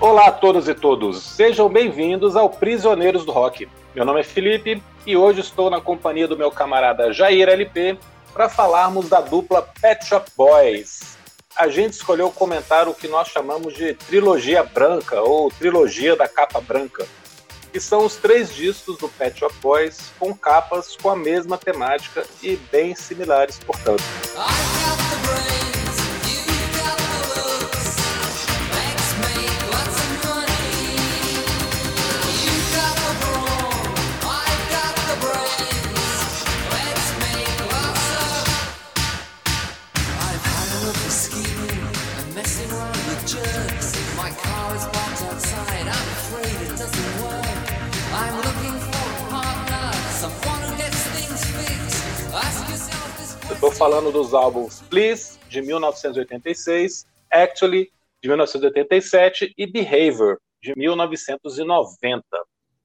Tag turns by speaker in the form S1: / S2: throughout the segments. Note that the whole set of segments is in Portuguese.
S1: Olá a todos e todos, sejam bem-vindos ao Prisioneiros do Rock. Meu nome é Felipe e hoje estou na companhia do meu camarada Jair LP para falarmos da dupla Pet Shop Boys. A gente escolheu comentar o que nós chamamos de trilogia branca ou trilogia da capa branca, que são os três discos do Pet Shop Boys com capas com a mesma temática e bem similares, portanto. Estou falando dos álbuns Please, de 1986, Actually, de 1987 e Behavior, de 1990.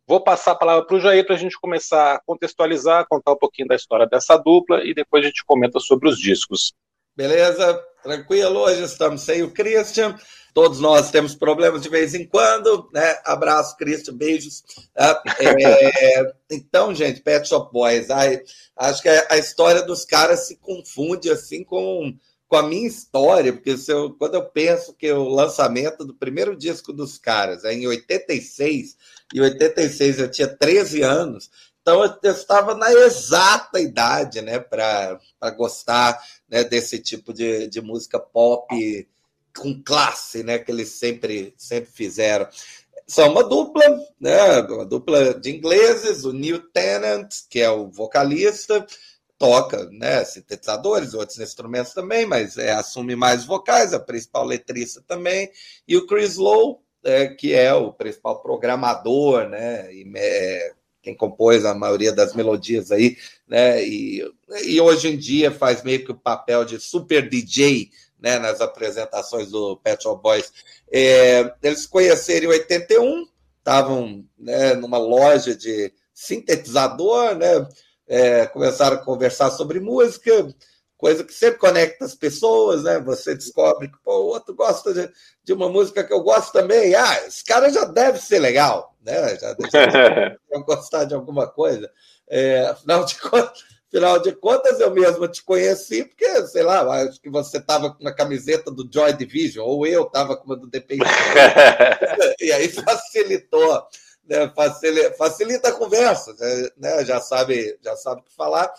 S1: Vou passar a palavra para o Jair para a gente começar a contextualizar, contar um pouquinho da história dessa dupla e depois a gente comenta sobre os discos.
S2: Beleza? Tranquilo? Hoje estamos sem o Christian. Todos nós temos problemas de vez em quando, né? Abraço, Cristo, beijos. Ah, é, então, gente, Pet Shop Boys, acho que a história dos caras se confunde assim com, com a minha história, porque se eu, quando eu penso que o lançamento do primeiro disco dos caras é em 86, e 86 eu tinha 13 anos, então eu estava na exata idade, né, para gostar né, desse tipo de, de música pop com classe, né, que eles sempre, sempre fizeram. São uma dupla, né, uma dupla de ingleses, o Neil Tennant, que é o vocalista, toca né, sintetizadores, outros instrumentos também, mas é, assume mais vocais, a principal letrista também, e o Chris Lowe, é, que é o principal programador, né, e, é, quem compôs a maioria das melodias aí, né, e, e hoje em dia faz meio que o papel de super DJ, né, nas apresentações do Pet Shop Boys. É, eles conheceram em 81, estavam né, numa loja de sintetizador, né, é, começaram a conversar sobre música, coisa que sempre conecta as pessoas, né? Você descobre que o outro gosta de, de uma música que eu gosto também. Ah, esse cara já deve ser legal, né? Já deve ser, gostar de alguma coisa. É, afinal de contas, Afinal de contas, eu mesmo te conheci, porque, sei lá, acho que você estava com uma camiseta do Joy Division, ou eu estava com uma do Dependente. e aí facilitou, né? facilita, facilita a conversa, né? já sabe já sabe o que falar.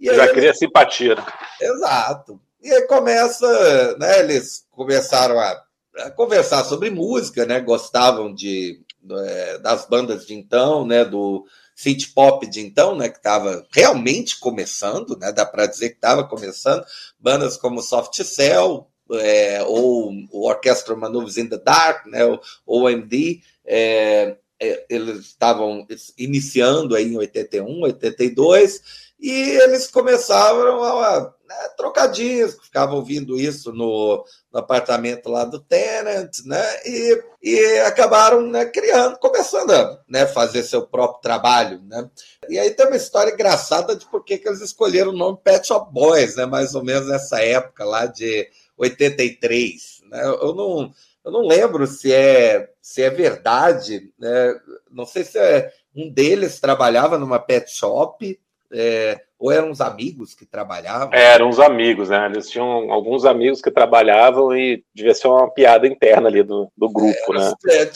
S1: E já cria eles... simpatia. Né?
S2: Exato. E aí começa, né? Eles começaram a, a conversar sobre música, né? Gostavam de, é, das bandas de então, né? Do synth pop de então, né, que estava realmente começando, né, dá para dizer que estava começando, bandas como Soft Cell, é, ou o Orchestra Maneuvers in the Dark, né, o OMD, é, é, eles estavam iniciando aí em 81, 82, e eles começaram a né, trocadinhos, ficavam ouvindo isso no, no, apartamento lá do Tenant, né? E, e acabaram né, criando, começando a né, fazer seu próprio trabalho, né? E aí tem uma história engraçada de por que eles escolheram o nome Pet Shop Boys, né? Mais ou menos nessa época lá de 83, né? Eu não, eu não lembro se é, se é verdade, né? Não sei se é, um deles trabalhava numa pet shop, é, ou eram uns amigos que trabalhavam?
S1: É, eram uns amigos, né? Eles tinham alguns amigos que trabalhavam e devia ser uma piada interna ali do, do grupo, é, né?
S2: É, é,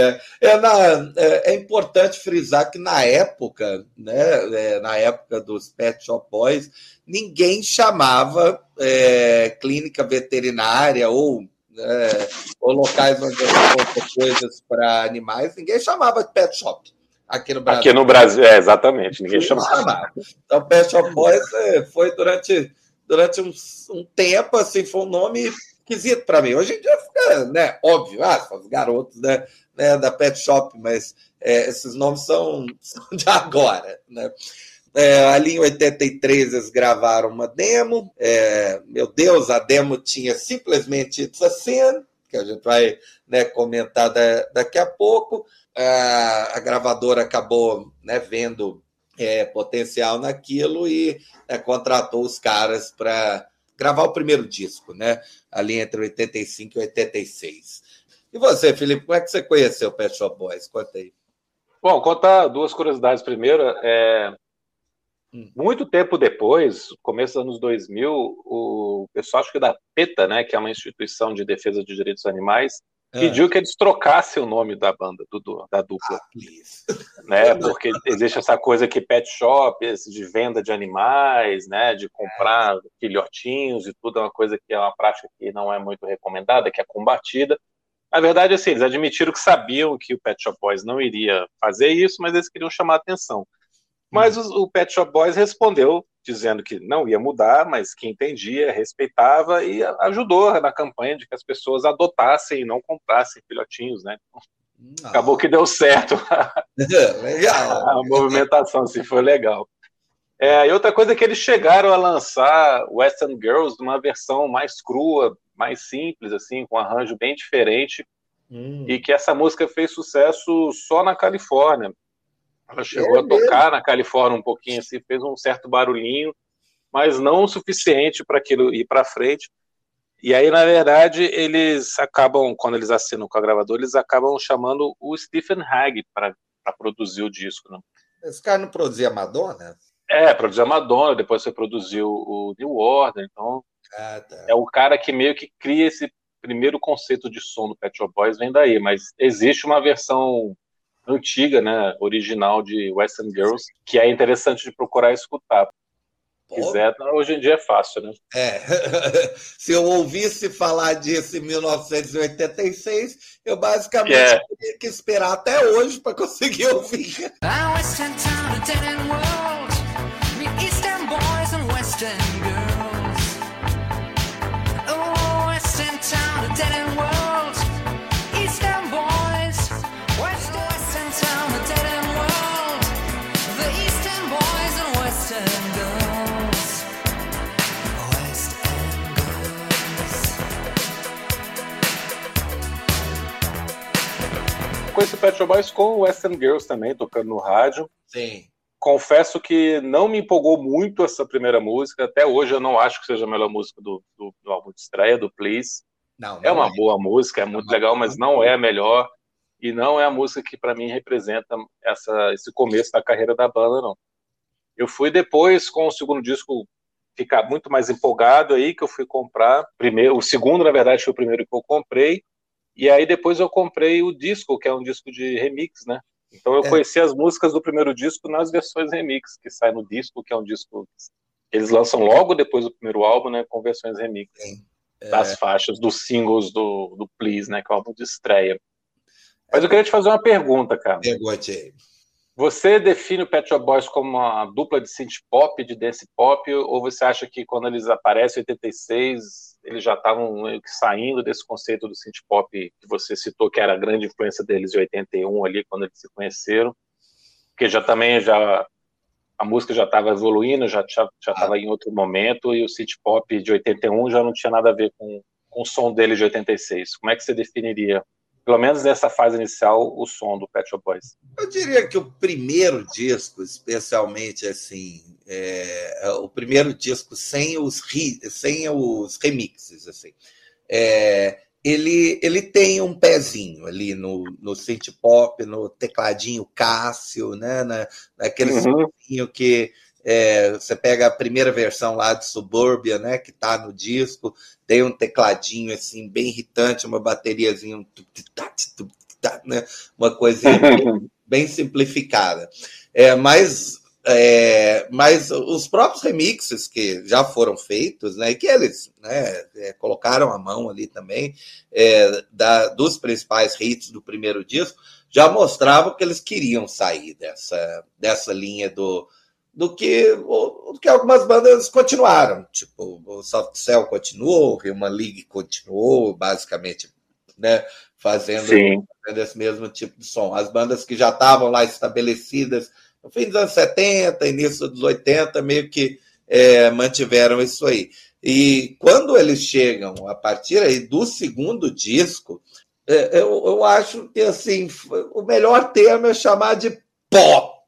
S2: é. É, na, é, é, importante frisar que na época, né, é, na época dos Pet Shop Boys, ninguém chamava clínica veterinária ou, é, ou locais onde coisas para animais, ninguém chamava de pet shop aqui no Brasil.
S1: Aqui no Brasil, é, exatamente, ninguém chamava.
S2: Então, Pet Shop Boys é, foi durante, durante um, um tempo, assim, foi um nome esquisito para mim. Hoje em dia fica, né, óbvio, ah, os garotos né, né, da Pet Shop, mas é, esses nomes são, são, de agora, né? É, ali em 83 eles gravaram uma demo. É, meu Deus, a demo tinha simplesmente It's a Sin, que a gente vai né, comentar da, daqui a pouco a, a gravadora acabou né, vendo é, potencial naquilo e é, contratou os caras para gravar o primeiro disco, né? Ali entre 85 e 86. E você, Felipe, como é que você conheceu o Pet Shop Boys? Conta aí.
S1: Bom, contar duas curiosidades. Primeiro, é. Muito tempo depois, começo dos anos 2000, o pessoal, acho que da PETA, né, que é uma instituição de defesa de direitos animais, é. pediu que eles trocassem o nome da banda, do, da dupla. Ah, né? Porque existe essa coisa que pet shop, de venda de animais, né? De comprar é. filhotinhos e tudo, é uma coisa que é uma prática que não é muito recomendada, que é combatida. Na verdade, assim, eles admitiram que sabiam que o Pet Shop Boys não iria fazer isso, mas eles queriam chamar atenção. Mas hum. o, o Pet Shop Boys respondeu dizendo que não ia mudar, mas que entendia, respeitava e ajudou na campanha de que as pessoas adotassem e não comprassem filhotinhos, né? Não. Acabou que deu certo. legal. A movimentação assim, foi legal. É, e outra coisa é que eles chegaram a lançar Western Girls numa versão mais crua, mais simples, assim, com um arranjo bem diferente, hum. e que essa música fez sucesso só na Califórnia. Ela chegou é a tocar na Califórnia um pouquinho, assim, fez um certo barulhinho, mas não o suficiente para aquilo ir para frente. E aí, na verdade, eles acabam, quando eles assinam com a gravadora, eles acabam chamando o Stephen Hagg para produzir o disco. Né?
S2: Esse cara não produzia Madonna?
S1: É, produziu a Madonna, depois você produziu o New Order, então ah, tá. é o cara que meio que cria esse primeiro conceito de som do Pet Shop Boys, vem daí, mas existe uma versão antiga, né, original de Western Girls, que é interessante de procurar escutar. Quiser, hoje em dia é fácil, né?
S2: É. Se eu ouvisse falar disso em 1986, eu basicamente. É. teria que esperar até hoje para conseguir ouvir.
S1: Conheci Pet Shop Boys com Western Girls também, tocando no rádio.
S2: Sim.
S1: Confesso que não me empolgou muito essa primeira música. Até hoje eu não acho que seja a melhor música do, do, do álbum de estreia, do Please. Não, não é uma é. boa música, é não, muito legal, mas não é a melhor. E não é a música que para mim representa essa, esse começo da carreira da banda, não. Eu fui depois, com o segundo disco, ficar muito mais empolgado aí, que eu fui comprar. Primeiro, o segundo, na verdade, foi o primeiro que eu comprei. E aí depois eu comprei o disco, que é um disco de remix, né? Então eu é. conheci as músicas do primeiro disco nas versões remix, que sai no disco, que é um disco eles lançam logo depois do primeiro álbum, né, com versões remix é. das faixas, dos singles do, do Please, né, que é o álbum de estreia. Mas eu queria te fazer uma pergunta, cara.
S2: Pergunte.
S1: Você define o Pet Shop Boys como uma dupla de synth pop, de dance pop, ou você acha que quando eles aparecem em 86 eles já estavam saindo desse conceito do synth pop que você citou, que era a grande influência deles em 81 ali, quando eles se conheceram, porque já também já a música já estava evoluindo, já já estava ah. em outro momento, e o synth pop de 81 já não tinha nada a ver com, com o som dele de 86. Como é que você definiria pelo menos nessa fase inicial, o som do Pet Shop Boys?
S2: Eu diria que o primeiro disco, especialmente assim, é, é o primeiro disco sem os, sem os remixes, assim, é, ele, ele tem um pezinho ali no, no synth pop, no tecladinho Cássio, né, na, naquele uhum. que é, você pega a primeira versão lá de Suburbia, né, que está no disco, tem um tecladinho assim bem irritante, uma bateriazinha, um né, uma coisinha bem, bem simplificada. É, mas, é, mas os próprios remixes que já foram feitos, né, que eles né, é, colocaram a mão ali também, é, da, dos principais hits do primeiro disco, já mostravam que eles queriam sair dessa, dessa linha do do que, do que algumas bandas continuaram. Tipo, o Soft Cell continuou, o Human League continuou, basicamente, né, fazendo, fazendo, esse mesmo tipo de som. As bandas que já estavam lá estabelecidas no fim dos anos 70, início dos 80, meio que é, mantiveram isso aí. E quando eles chegam a partir aí do segundo disco, é, eu, eu acho que assim o melhor termo é chamar de pop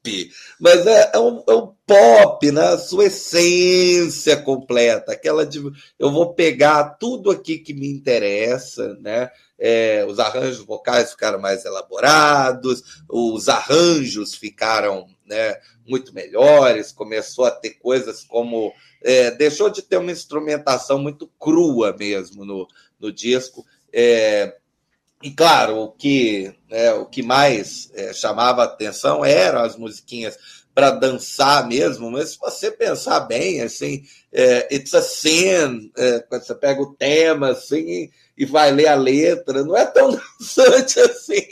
S2: mas é, é, um, é um pop na sua essência completa, aquela de eu vou pegar tudo aqui que me interessa, né? É, os arranjos vocais ficaram mais elaborados, os arranjos ficaram né, muito melhores, começou a ter coisas como. É, deixou de ter uma instrumentação muito crua mesmo no, no disco. É, e claro, o que, é, o que mais é, chamava atenção eram as musiquinhas para dançar mesmo, mas se você pensar bem, assim, é, it's a sin, é, você pega o tema assim e vai ler a letra, não é tão dançante assim.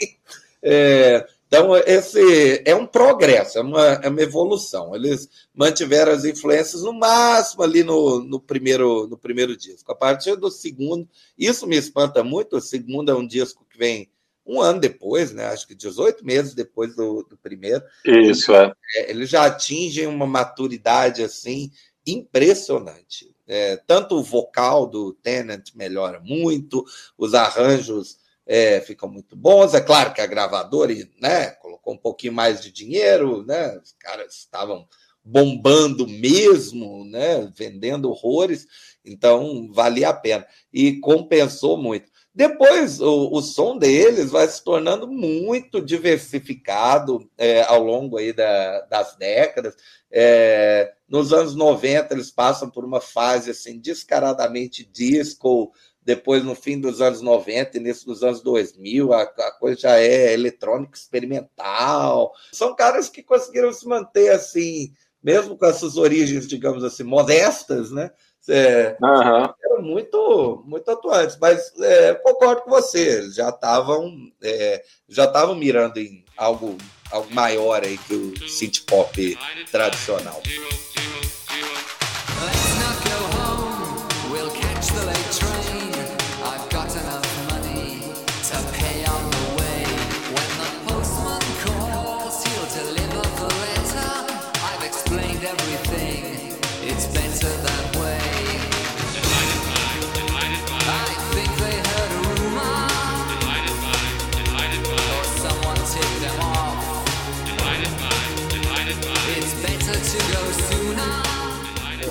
S2: É, então, esse é um progresso, é uma, é uma evolução. Eles mantiveram as influências no máximo ali no, no, primeiro, no primeiro disco. A partir do segundo, isso me espanta muito. O segundo é um disco que vem um ano depois, né? acho que 18 meses depois do, do primeiro.
S1: Isso, é.
S2: é. Eles já atingem uma maturidade assim impressionante. É, tanto o vocal do Tennant melhora muito, os arranjos é, ficam muito bons. É claro que a gravadora né, colocou um pouquinho mais de dinheiro, né? Os caras estavam bombando mesmo, né? Vendendo horrores, então valia a pena. E compensou muito. Depois, o, o som deles vai se tornando muito diversificado é, ao longo aí da, das décadas. É, nos anos 90, eles passam por uma fase assim descaradamente disco, depois no fim dos anos 90, início dos anos 2000, a, a coisa já é eletrônica experimental. São caras que conseguiram se manter assim, mesmo com essas origens, digamos assim, modestas, né? É, uhum. Eram muito, muito atuantes, mas é, concordo com você, já estavam é, já estavam mirando em algo, algo maior aí que o synth pop tradicional.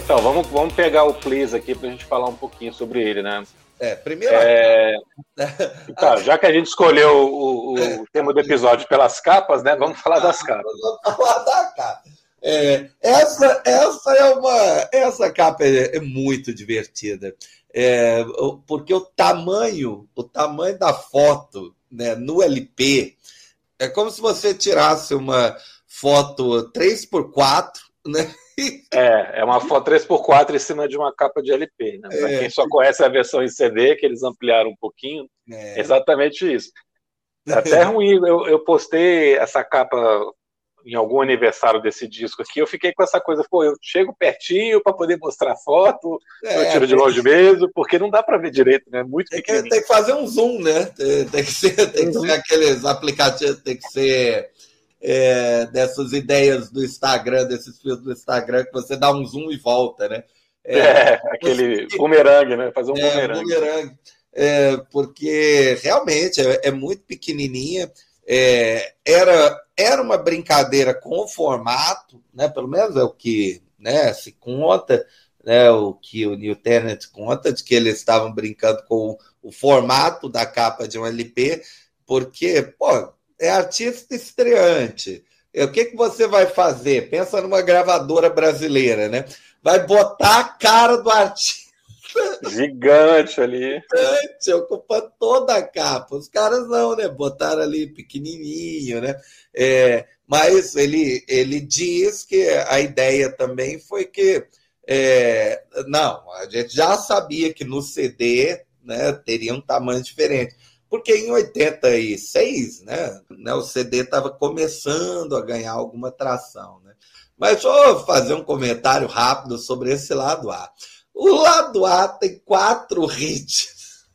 S1: Então, vamos, vamos pegar o Please aqui para a gente falar um pouquinho sobre ele, né?
S2: É, primeiro. É...
S1: Tá, já que a gente escolheu o, o é. tema do episódio pelas capas, né? Vamos falar das capas.
S2: Vamos falar da capa. É, essa, essa é uma. Essa capa é, é muito divertida. É, porque o tamanho, o tamanho da foto né, no LP é como se você tirasse uma foto 3x4, né?
S1: É, é uma foto 3x4 em cima de uma capa de LP. Né? Para é. quem só conhece a versão em CD, que eles ampliaram um pouquinho, é exatamente isso. É até ruim, eu, eu postei essa capa em algum aniversário desse disco aqui, eu fiquei com essa coisa, pô, eu chego pertinho para poder mostrar foto, é, eu tiro de longe mesmo, porque não dá para ver direito, né? Muito
S2: tem que, tem que fazer um zoom, né? Tem, tem que ser, tem que ser uhum. aqueles aplicativos, tem que ser é, dessas ideias do Instagram, desses fios do Instagram, que você dá um zoom e volta, né?
S1: É, é aquele porque, bumerangue, né? Fazer um é, bumerangue. bumerangue.
S2: É, porque realmente é, é muito pequenininha. Era, era uma brincadeira com o formato, né? Pelo menos é o que né, se conta, né? O que o New Tenant conta de que eles estavam brincando com o, o formato da capa de um LP, porque, pô, é artista estreante. É, o que, que você vai fazer? Pensa numa gravadora brasileira, né? Vai botar a cara do artista.
S1: Gigante ali.
S2: Gigante, ocupa toda a capa. Os caras não, né? Botaram ali pequenininho, né? É, mas ele, ele diz que a ideia também foi que. É, não, a gente já sabia que no CD né, teria um tamanho diferente porque em 86, né, né o CD estava começando a ganhar alguma tração. Né? Mas eu fazer um comentário rápido sobre esse lado A. O lado A tem quatro hits.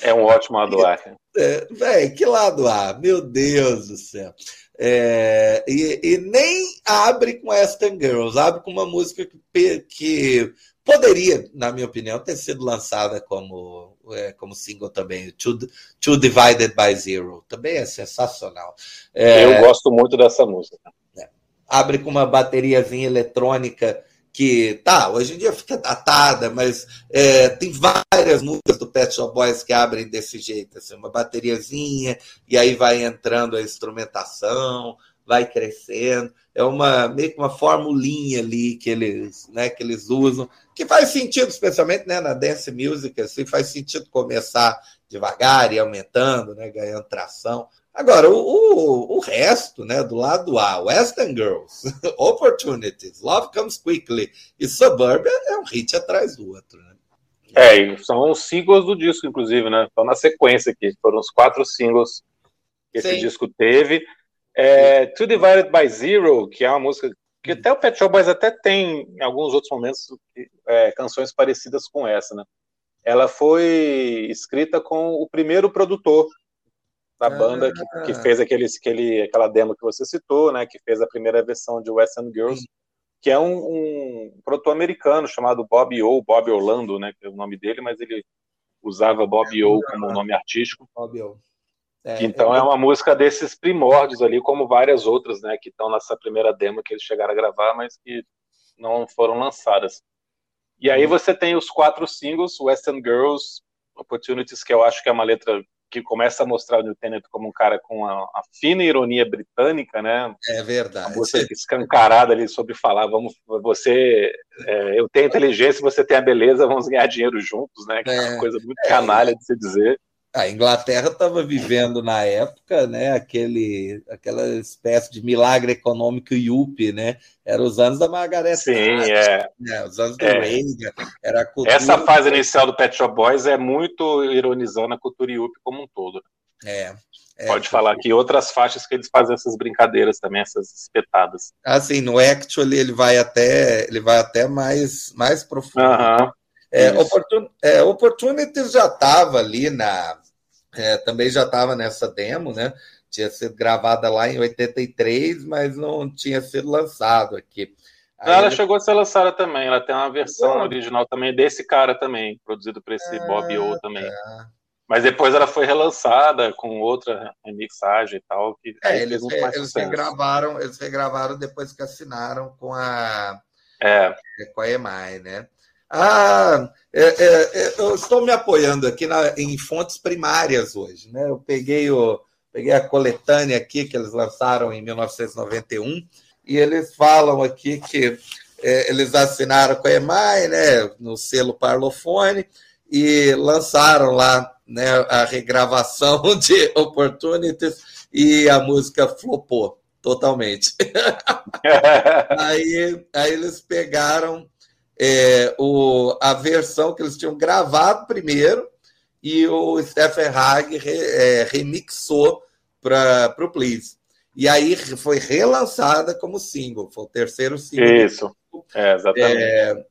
S1: É um ótimo lado A.
S2: É, véi, que lado A? Meu Deus do céu. É, e, e, nem abre com Aston Girls, abre com uma música que, que poderia, na minha opinião, ter sido lançada como, é, como single também. Two, Two Divided by Zero. Também é sensacional.
S1: É, Eu gosto muito dessa música.
S2: É, abre com uma bateriazinha eletrônica que tá, hoje em dia fica datada, mas é, tem várias músicas do Pet Shop Boys que abrem desse jeito, assim, uma bateriazinha, e aí vai entrando a instrumentação, vai crescendo. É uma meio que uma formulinha ali que eles, né, que eles usam, que faz sentido, especialmente né, na dance music, assim, faz sentido começar devagar e aumentando, né, ganhando tração. Agora, o, o, o, resto, né, do lado A, Western Girls, Opportunities, Love Comes Quickly e Suburbia é um hit atrás do outro. Né?
S1: É, e são os singles do disco, inclusive, né? Estão na sequência aqui. Foram os quatro singles que esse Sim. disco teve. É, Two Divided by Zero, que é uma música que até o Pet Shop Boys até tem, em alguns outros momentos, é, canções parecidas com essa, né? Ela foi escrita com o primeiro produtor da banda que, que, ah. fez aqueles, aquele, aquela demo que você citou, né? Que fez a primeira versão de West End Girls, Sim. que é um, um produtor americano chamado Bob O, Bob Orlando, né? Que é o nome dele, mas ele usava Bob é, O como nome artístico. Bob O. É, então é, é uma música desses primórdios ali, como várias outras, né? Que estão nessa primeira demo que eles chegaram a gravar, mas que não foram lançadas. E aí você tem os quatro singles, Western Girls, Opportunities, que eu acho que é uma letra que começa a mostrar o New Tennant como um cara com a, a fina ironia britânica, né?
S2: É verdade.
S1: Você escancarada ali sobre falar, vamos, você, é, eu tenho inteligência, você tem a beleza, vamos ganhar dinheiro juntos, né? Que é, é uma coisa muito canalha de se dizer.
S2: A Inglaterra estava vivendo na época, né, aquele, aquela espécie de milagre econômico yuppie, né? Era os anos da Margaret
S1: Sim, é.
S2: Né, os anos do é. Reagan. Era
S1: cultura... Essa fase inicial do Pet Shop Boys é muito ironizando a cultura yuppie como um todo.
S2: É.
S1: É, Pode falar que outras faixas que eles fazem essas brincadeiras também, essas espetadas.
S2: Assim, no Actually ele vai até ele vai até mais mais profundo.
S1: Uhum.
S2: É, Opportun, é, Opportunities já estava ali na é, também já estava nessa demo, né? Tinha sido gravada lá em 83, mas não tinha sido lançado aqui.
S1: Aí ela ele... chegou a ser lançada também, ela tem uma versão original também desse cara também, produzido por esse é, Bob O também. É. Mas depois ela foi relançada com outra remixagem e tal. Que
S2: é, eles, eles regravaram, eles regravaram depois que assinaram com a,
S1: é.
S2: com a EMI, né? Ah, é, é, é, eu estou me apoiando aqui na, em fontes primárias hoje. Né? Eu peguei, o, peguei a coletânea aqui que eles lançaram em 1991 e eles falam aqui que é, eles assinaram com a EMAI, né, no selo Parlofone, e lançaram lá né, a regravação de Opportunities e a música flopou totalmente. aí, aí eles pegaram é, o, a versão que eles tinham gravado primeiro e o Stephen Hag re, é, remixou para o Please. E aí foi relançada como single, foi o terceiro single.
S1: Isso, é, exatamente.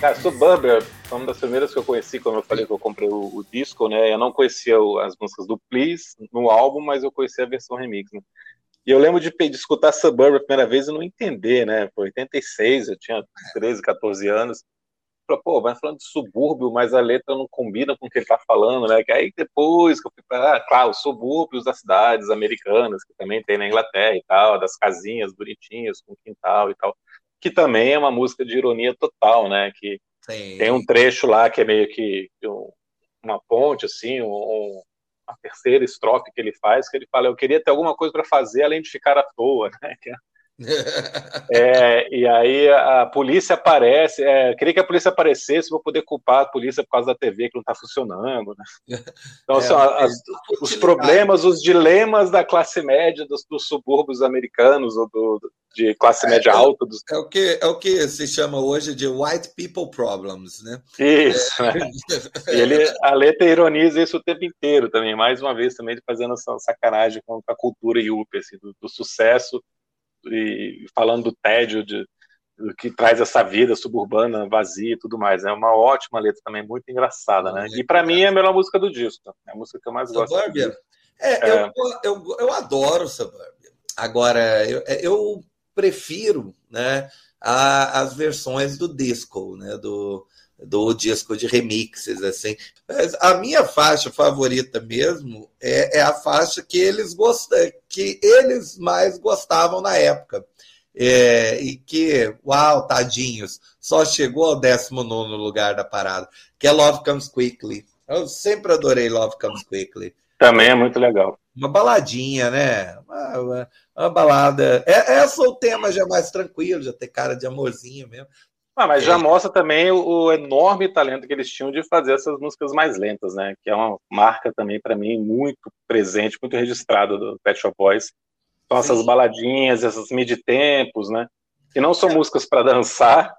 S1: Cara, Suburban foi uma das primeiras que eu conheci, como eu falei que eu comprei o, o disco, né? Eu não conhecia o, as músicas do Please no álbum, mas eu conhecia a versão remix, né? E eu lembro de, de escutar Suburban a primeira vez e não entender, né? Foi 86, eu tinha 13, 14 anos. Falei, pô, vai falando de subúrbio, mas a letra não combina com o que ele tá falando, né? Que aí depois que eu fui para, ah, claro, os subúrbios das cidades americanas, que também tem na Inglaterra e tal, das casinhas bonitinhas com quintal e tal que também é uma música de ironia total, né? Que Sim. tem um trecho lá que é meio que uma ponte, assim, um, a terceira estrofe que ele faz, que ele fala, eu queria ter alguma coisa para fazer além de ficar à toa, né? Que é é, e aí a polícia aparece, é, queria que a polícia aparecesse para poder culpar a polícia por causa da TV que não está funcionando. Né? Então, é, são as, os problemas, os dilemas da classe média dos, dos subúrbios americanos, ou do, de classe é, média alta. Dos...
S2: É, o que, é o que se chama hoje de white people problems, né?
S1: Isso. É. Né? E ele, a letra ironiza isso o tempo inteiro também, mais uma vez também fazendo essa sacanagem com a cultura yuppie, assim, do, do sucesso e falando do tédio de, do que traz essa vida suburbana vazia e tudo mais. É uma ótima letra também, muito engraçada, né? E para mim é a melhor música do disco. É a música que eu mais gosto.
S2: Suburbia? É, é. Eu, eu, eu adoro Suburbia. Agora, eu, eu prefiro né, a, as versões do disco, né? Do, do disco de remixes, assim. Mas a minha faixa favorita mesmo é, é a faixa que eles gostam, que eles mais gostavam na época. É, e que, uau, tadinhos, só chegou ao 19 lugar da parada, que é Love Comes Quickly. Eu sempre adorei Love Comes Quickly.
S1: Também é muito legal.
S2: Uma baladinha, né? Uma, uma, uma balada. É, essa é o tema já mais tranquilo, já tem cara de amorzinho mesmo.
S1: Ah, mas já mostra também o, o, enorme talento que eles tinham de fazer essas músicas mais lentas, né? Que é uma marca também para mim muito presente, muito registrada do Pet Shop Boys. São essas baladinhas, essas midi-tempos, né? Que não são é. músicas para dançar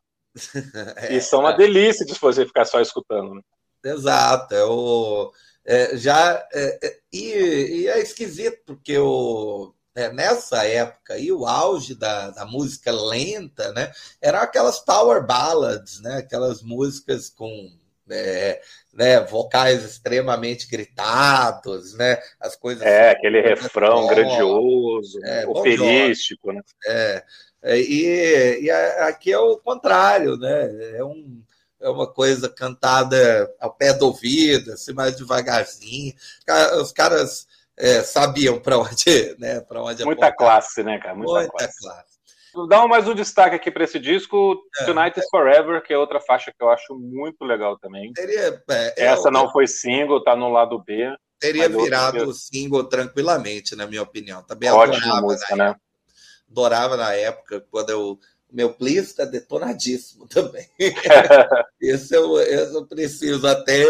S1: é, e são uma delícia de você ficar só escutando. Né?
S2: Exato, é o é, já é, é e, e, é esquisito porque o né, nessa época aí, o auge da, da música lenta, né, eram aquelas power ballads, né, aquelas músicas com é, né, vocais extremamente gritados, né, as coisas.
S1: É, aquele refrão grandioso, é, operístico, né?
S2: É, é, e, e aqui é o contrário, né, é um é uma coisa cantada ao pé do ouvido, assim, mais devagarzinho. Os caras é, sabiam para onde, né, para onde
S1: Muita apontar. classe, né, cara? Muita, Muita classe. classe. Dá mais um destaque aqui para esse disco, é, Tonight is Forever, que é outra faixa que eu acho muito legal também. Teria, é, Essa eu, não foi single, tá no lado B.
S2: Teria virado single tranquilamente, na minha opinião. Também
S1: Ótima música, né?
S2: Adorava na época, quando eu meu Play está detonadíssimo também. esse, eu, esse eu preciso até,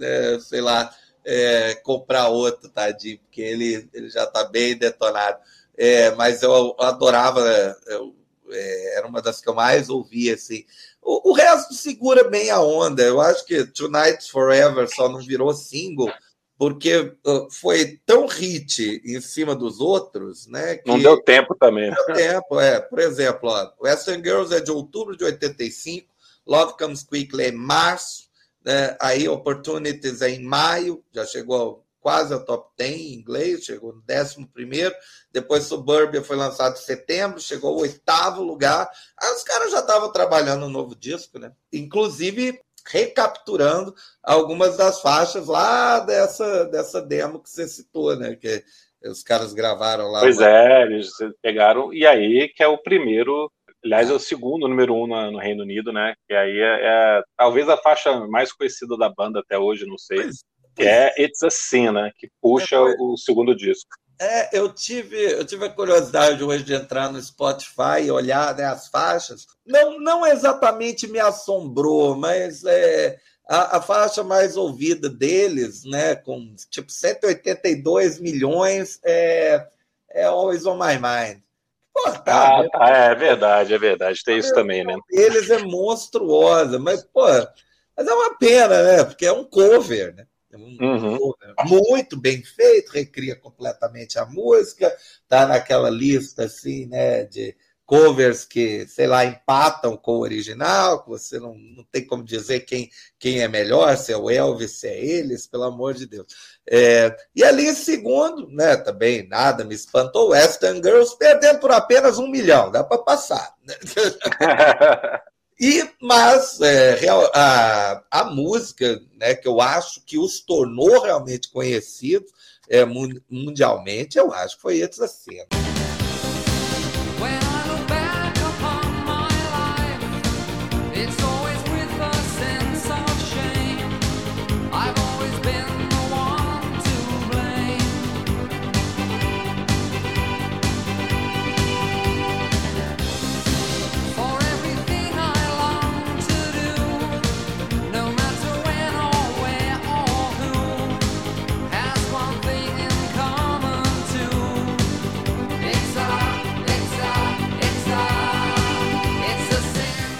S2: é, sei lá, é, comprar outro, tadinho, porque ele, ele já está bem detonado. É, mas eu adorava, eu, é, era uma das que eu mais ouvia, assim. O, o, resto segura bem a onda. Eu acho que Tonight Forever só não virou single porque foi tão hit em cima dos outros, né?
S1: não deu tempo também.
S2: Não deu tempo, é. Por exemplo, ó, Western Girls é de outubro de 85, Love Comes Quickly é março, né? Aí Opportunities é em maio, já chegou quase ao top 10 em inglês, chegou no 11. Depois Suburbia foi lançado em setembro, chegou ao oitavo lugar. Aí os caras já estavam trabalhando no novo disco, né? Inclusive recapturando algumas das faixas lá dessa, dessa demo que você citou, né? Que os caras gravaram lá.
S1: Pois é, eles pegaram, e aí que é o primeiro Aliás, é o segundo número um no, no Reino Unido, né? Que aí é, é, talvez a faixa mais conhecida da banda até hoje, não sei. Pois, que é It's a Sin, né? Que puxa é, o segundo disco.
S2: É, eu tive, eu tive a curiosidade hoje de entrar no Spotify e olhar né, as faixas. Não, não exatamente me assombrou, mas é, a, a, faixa mais ouvida deles, né, com tipo 182 milhões, é, é Always on My Mind.
S1: Tá, ah, tá, é verdade, é verdade. Tem isso também, né?
S2: Eles é monstruosa, mas, pô, mas é uma pena, né? Porque é um cover, né? É um uhum. cover muito bem feito, recria completamente a música, tá naquela lista assim, né? De covers que, sei lá, empatam com o original, que você não, não tem como dizer quem, quem é melhor, se é o Elvis, se é eles, pelo amor de Deus. É, e ali, segundo, né, também nada me espantou, Western Girls perdendo por apenas um milhão, dá para passar. Né? E, mas é, a, a música né, que eu acho que os tornou realmente conhecidos é, mundialmente, eu acho que foi It's a Cena.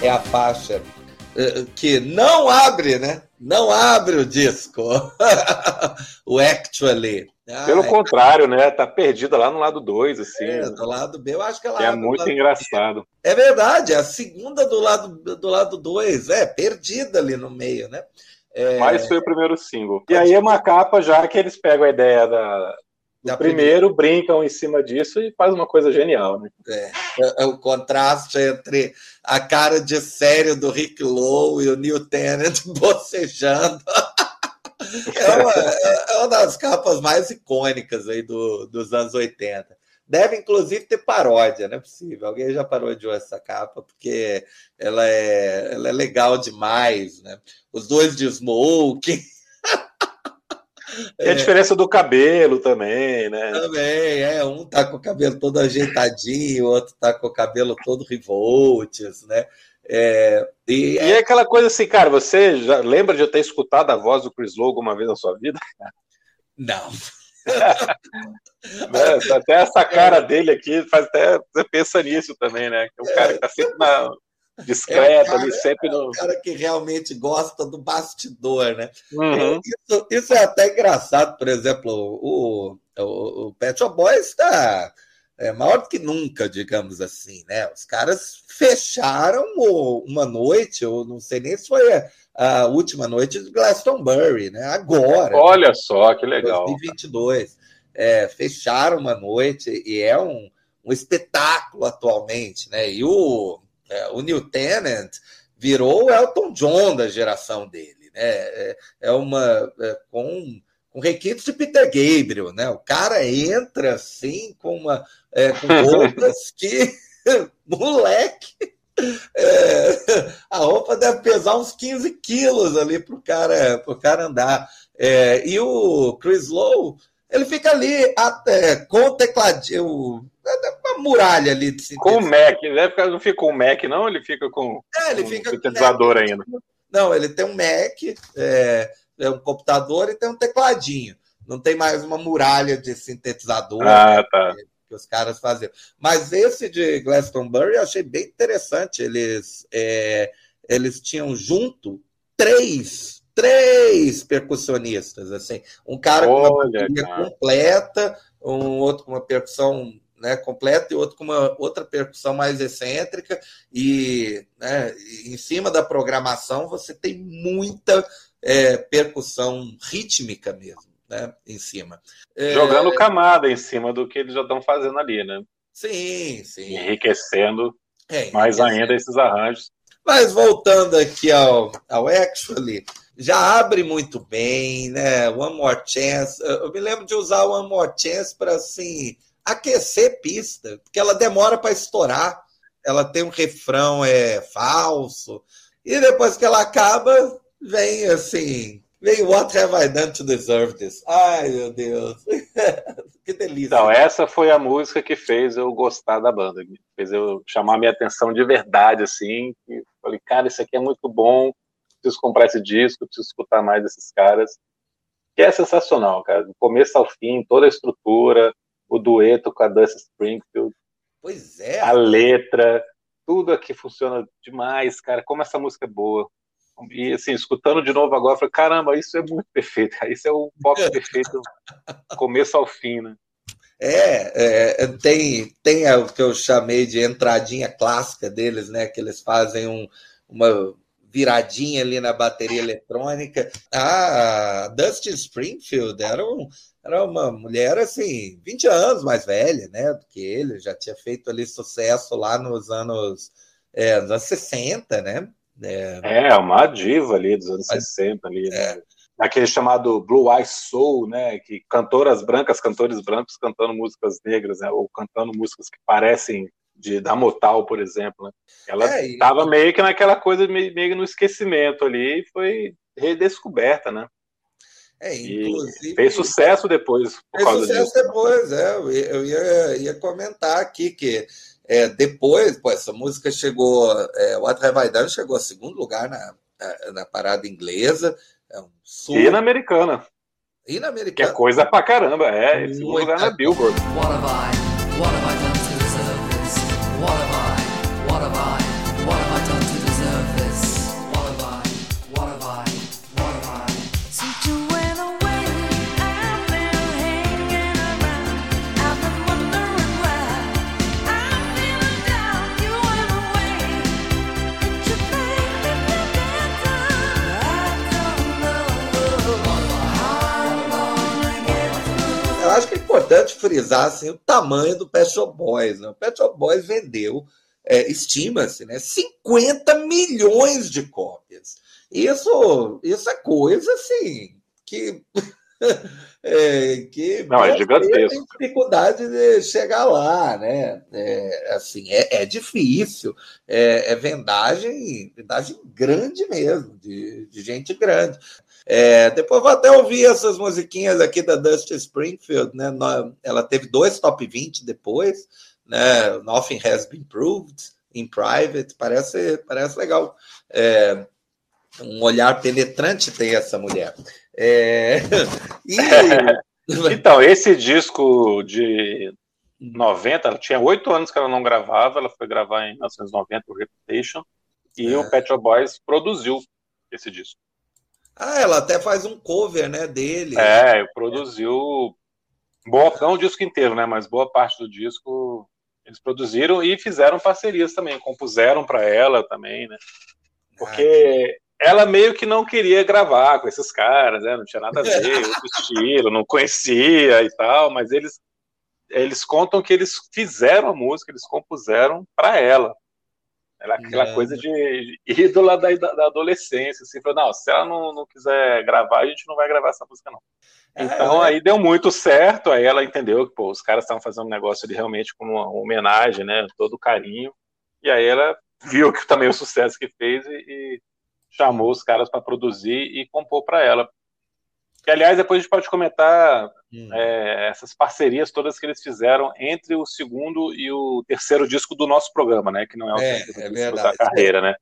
S2: É a faixa uh, que não abre, né? Não abre o disco. o Actually.
S1: Pelo ah, contrário, né? Tá perdida lá no lado 2, assim. É,
S2: do lado B, eu acho que ela
S1: é muito engraçado.
S2: É verdade, é a segunda do lado do lado 2, é, perdida ali no meio, né? É...
S1: Mas foi o primeiro single. E aí é uma capa já que eles pegam a ideia da, primeiro, primeira. brincam em cima disso e faz uma coisa genial, né?
S2: É, é, é, o contraste entre a cara de sério do Rick Lowe e o Neil Tennant bocejando. É uma, é uma das capas mais icônicas aí do, dos anos 80. Deve, inclusive, ter paródia, não é possível. Alguém já parodiou essa capa, porque ela é, ela é legal demais, né? Os dois de smoking.
S1: E a diferença do cabelo também, né?
S2: Também, é. Um tá com o cabelo todo ajeitadinho, o outro tá com o cabelo todo revoltes, né?
S1: É, e, e é... é aquela coisa assim, cara, você já lembra de ter escutado a voz do Chris Lowe alguma vez na sua vida?
S2: Não.
S1: é, até essa cara dele aqui faz até você pensa nisso também, né? Que é um cara que tá sempre na, discreto é ali, sempre no. É
S2: um cara que realmente gosta do bastidor, né? Uhum. Isso, isso, é até engraçado, por exemplo, o, o, o Pet Shop Boys está é, maior do que nunca, digamos assim, né? Os caras fecharam uma noite, eu não sei nem se foi a, última noite de Glastonbury, né? Agora.
S1: Olha só, que legal.
S2: 2022. É, fecharam uma noite e é um, um espetáculo atualmente, né? E o, é, o New Tennant virou o Elton John da geração dele, né? É, é uma é, com com requintes de Peter Gabriel, né? O cara entra assim com uma é, com roupas que moleque é, a roupa deve pesar uns 15 quilos ali para o cara, pro cara andar. É, e o Chris Lowe, ele fica ali até, com o tecladinho, uma muralha ali de
S1: Com o Mac, né? não fica com o Mac, não? Ele fica com,
S2: é, ele fica
S1: com sintetizador ainda.
S2: Não, ele tem um Mac, é, é um computador e tem um tecladinho. Não tem mais uma muralha de sintetizador
S1: ah, tá.
S2: que, que, os caras faziam. Mas esse de Glastonbury eu achei bem interessante. Eles, é, eles tinham junto três três percussionistas, assim, um cara Olha, com uma bateria completa, um outro com uma percussão né, completa e outro com uma outra percussão mais excêntrica e né, em cima da programação você tem muita é, percussão rítmica mesmo, né, em cima.
S1: É... Jogando camada em cima do que eles já estão fazendo ali, né?
S2: Sim, sim.
S1: Enriquecendo é, mais ainda esses arranjos.
S2: Mas voltando aqui ao, ao Actually, já abre muito bem, né? One More Chance. Eu me lembro de usar One More Chance para assim aquecer pista, porque ela demora para estourar. Ela tem um refrão é falso e depois que ela acaba, vem assim, vem What Have I Done to Deserve This? Ai, meu Deus. que delícia.
S1: Então, essa foi a música que fez eu gostar da banda, fez eu chamar minha atenção de verdade, assim. E falei, cara, isso aqui é muito bom, preciso comprar esse disco, preciso escutar mais desses caras. Que é sensacional, cara. Do começo ao fim, toda a estrutura, o dueto com a Dusty Springfield.
S2: Pois é.
S1: A letra, tudo aqui funciona demais, cara. Como essa música é boa. E assim, escutando de novo agora, eu falei, caramba, isso é muito perfeito. Isso é o pop perfeito, começo ao fim, né?
S2: É, é, tem, tem o que eu chamei de entradinha clássica deles, né? Que eles fazem um, uma viradinha ali na bateria eletrônica. A Dusty Springfield era, um, era uma mulher assim, 20 anos mais velha, né? Do que ele, já tinha feito ali sucesso lá nos anos, é, nos anos 60, né?
S1: É, é uma diva ali dos anos Mas, 60 ali, né? É. Aquele chamado Blue Eye Soul, né? Que cantoras brancas, cantores brancos cantando músicas negras, né? Ou cantando músicas que parecem de da Motal, por exemplo. Né? Ela estava é, e... meio que naquela coisa meio, meio no esquecimento ali e foi redescoberta, né?
S2: É, inclusive.
S1: E fez sucesso depois.
S2: fez sucesso disso. depois, é. Eu ia, ia comentar aqui que é, depois, pô, essa música chegou, é, What Have I Done chegou a segundo lugar na, na parada inglesa. É um
S1: E na americana.
S2: E na americana.
S1: Que é coisa pra caramba, é. Segundo lugar na Billboard. What have I, what have I done
S2: importante frisar assim, o tamanho do Pet Shop Boys. Né? O Pet Shop Boys vendeu, é, estima-se, né, 50 milhões de cópias. Isso, isso é coisa assim que é, que
S1: não é gigantesco.
S2: Tem dificuldade de chegar lá, né? É, assim, é, é difícil, é, é, vendagem, vendagem grande mesmo, de, de gente grande. É, depois vou até ouvir essas musiquinhas aqui da Dusty Springfield, né? Ela teve dois top 20 depois, né? Nothing Has Been Proved in Private, parece, parece legal. É, um olhar penetrante tem essa mulher. É...
S1: E... então, esse disco de 90, ela tinha oito anos que ela não gravava, ela foi gravar em 1990 o Reputation, e é. o Pet Shop Boys produziu esse disco.
S2: Ah, ela até faz um cover, né, dele.
S1: É, produziu boa, não o disco inteiro, né, mas boa parte do disco eles produziram e fizeram parcerias também, compuseram para ela também, né? Ah, Porque ela meio que não queria gravar com esses caras, né? Não tinha nada a ver, outro estilo, não conhecia e tal, mas eles eles contam que eles fizeram a música, eles compuseram para ela. Era aquela é. coisa de ídola da, da adolescência, assim, falou, não, se ela não, não quiser gravar, a gente não vai gravar essa música, não. É, então é. aí deu muito certo, aí ela entendeu que pô, os caras estavam fazendo um negócio ali realmente com uma homenagem, né? Todo carinho. E aí ela viu que também o sucesso que fez e, e chamou os caras para produzir e compor para ela. Que, aliás, depois a gente pode comentar hum. é, essas parcerias todas que eles fizeram entre o segundo e o terceiro disco do nosso programa, né? Que não é o é, é disco da carreira, né?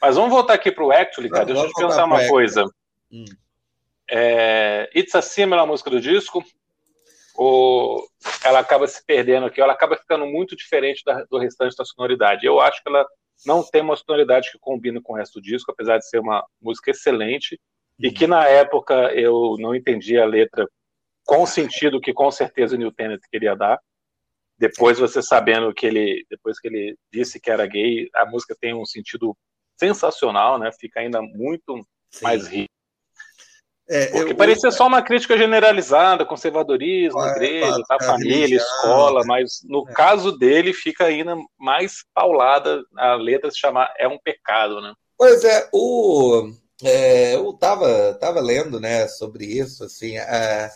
S1: Mas vamos voltar aqui para o Actually, cara. Deixa eu te perguntar uma coisa. Hum. É, It's a Similar, a música do disco, ou ela acaba se perdendo aqui, ela acaba ficando muito diferente da, do restante da sonoridade. Eu acho que ela não tem uma sonoridade que combina com o resto do disco, apesar de ser uma música excelente, e que na época eu não entendia a letra com o sentido que com certeza o Neil Tennant queria dar. Depois você sabendo que ele, depois que ele disse que era gay, a música tem um sentido sensacional, né? Fica ainda muito Sim. mais rico. É, Porque eu, parecia eu, só uma crítica generalizada, conservadorismo, é, igreja, tá, família, escola, mas no é. caso dele fica ainda mais paulada a letra se chamar É um Pecado, né?
S2: Pois é, o, é, eu estava tava lendo né, sobre isso, assim, a,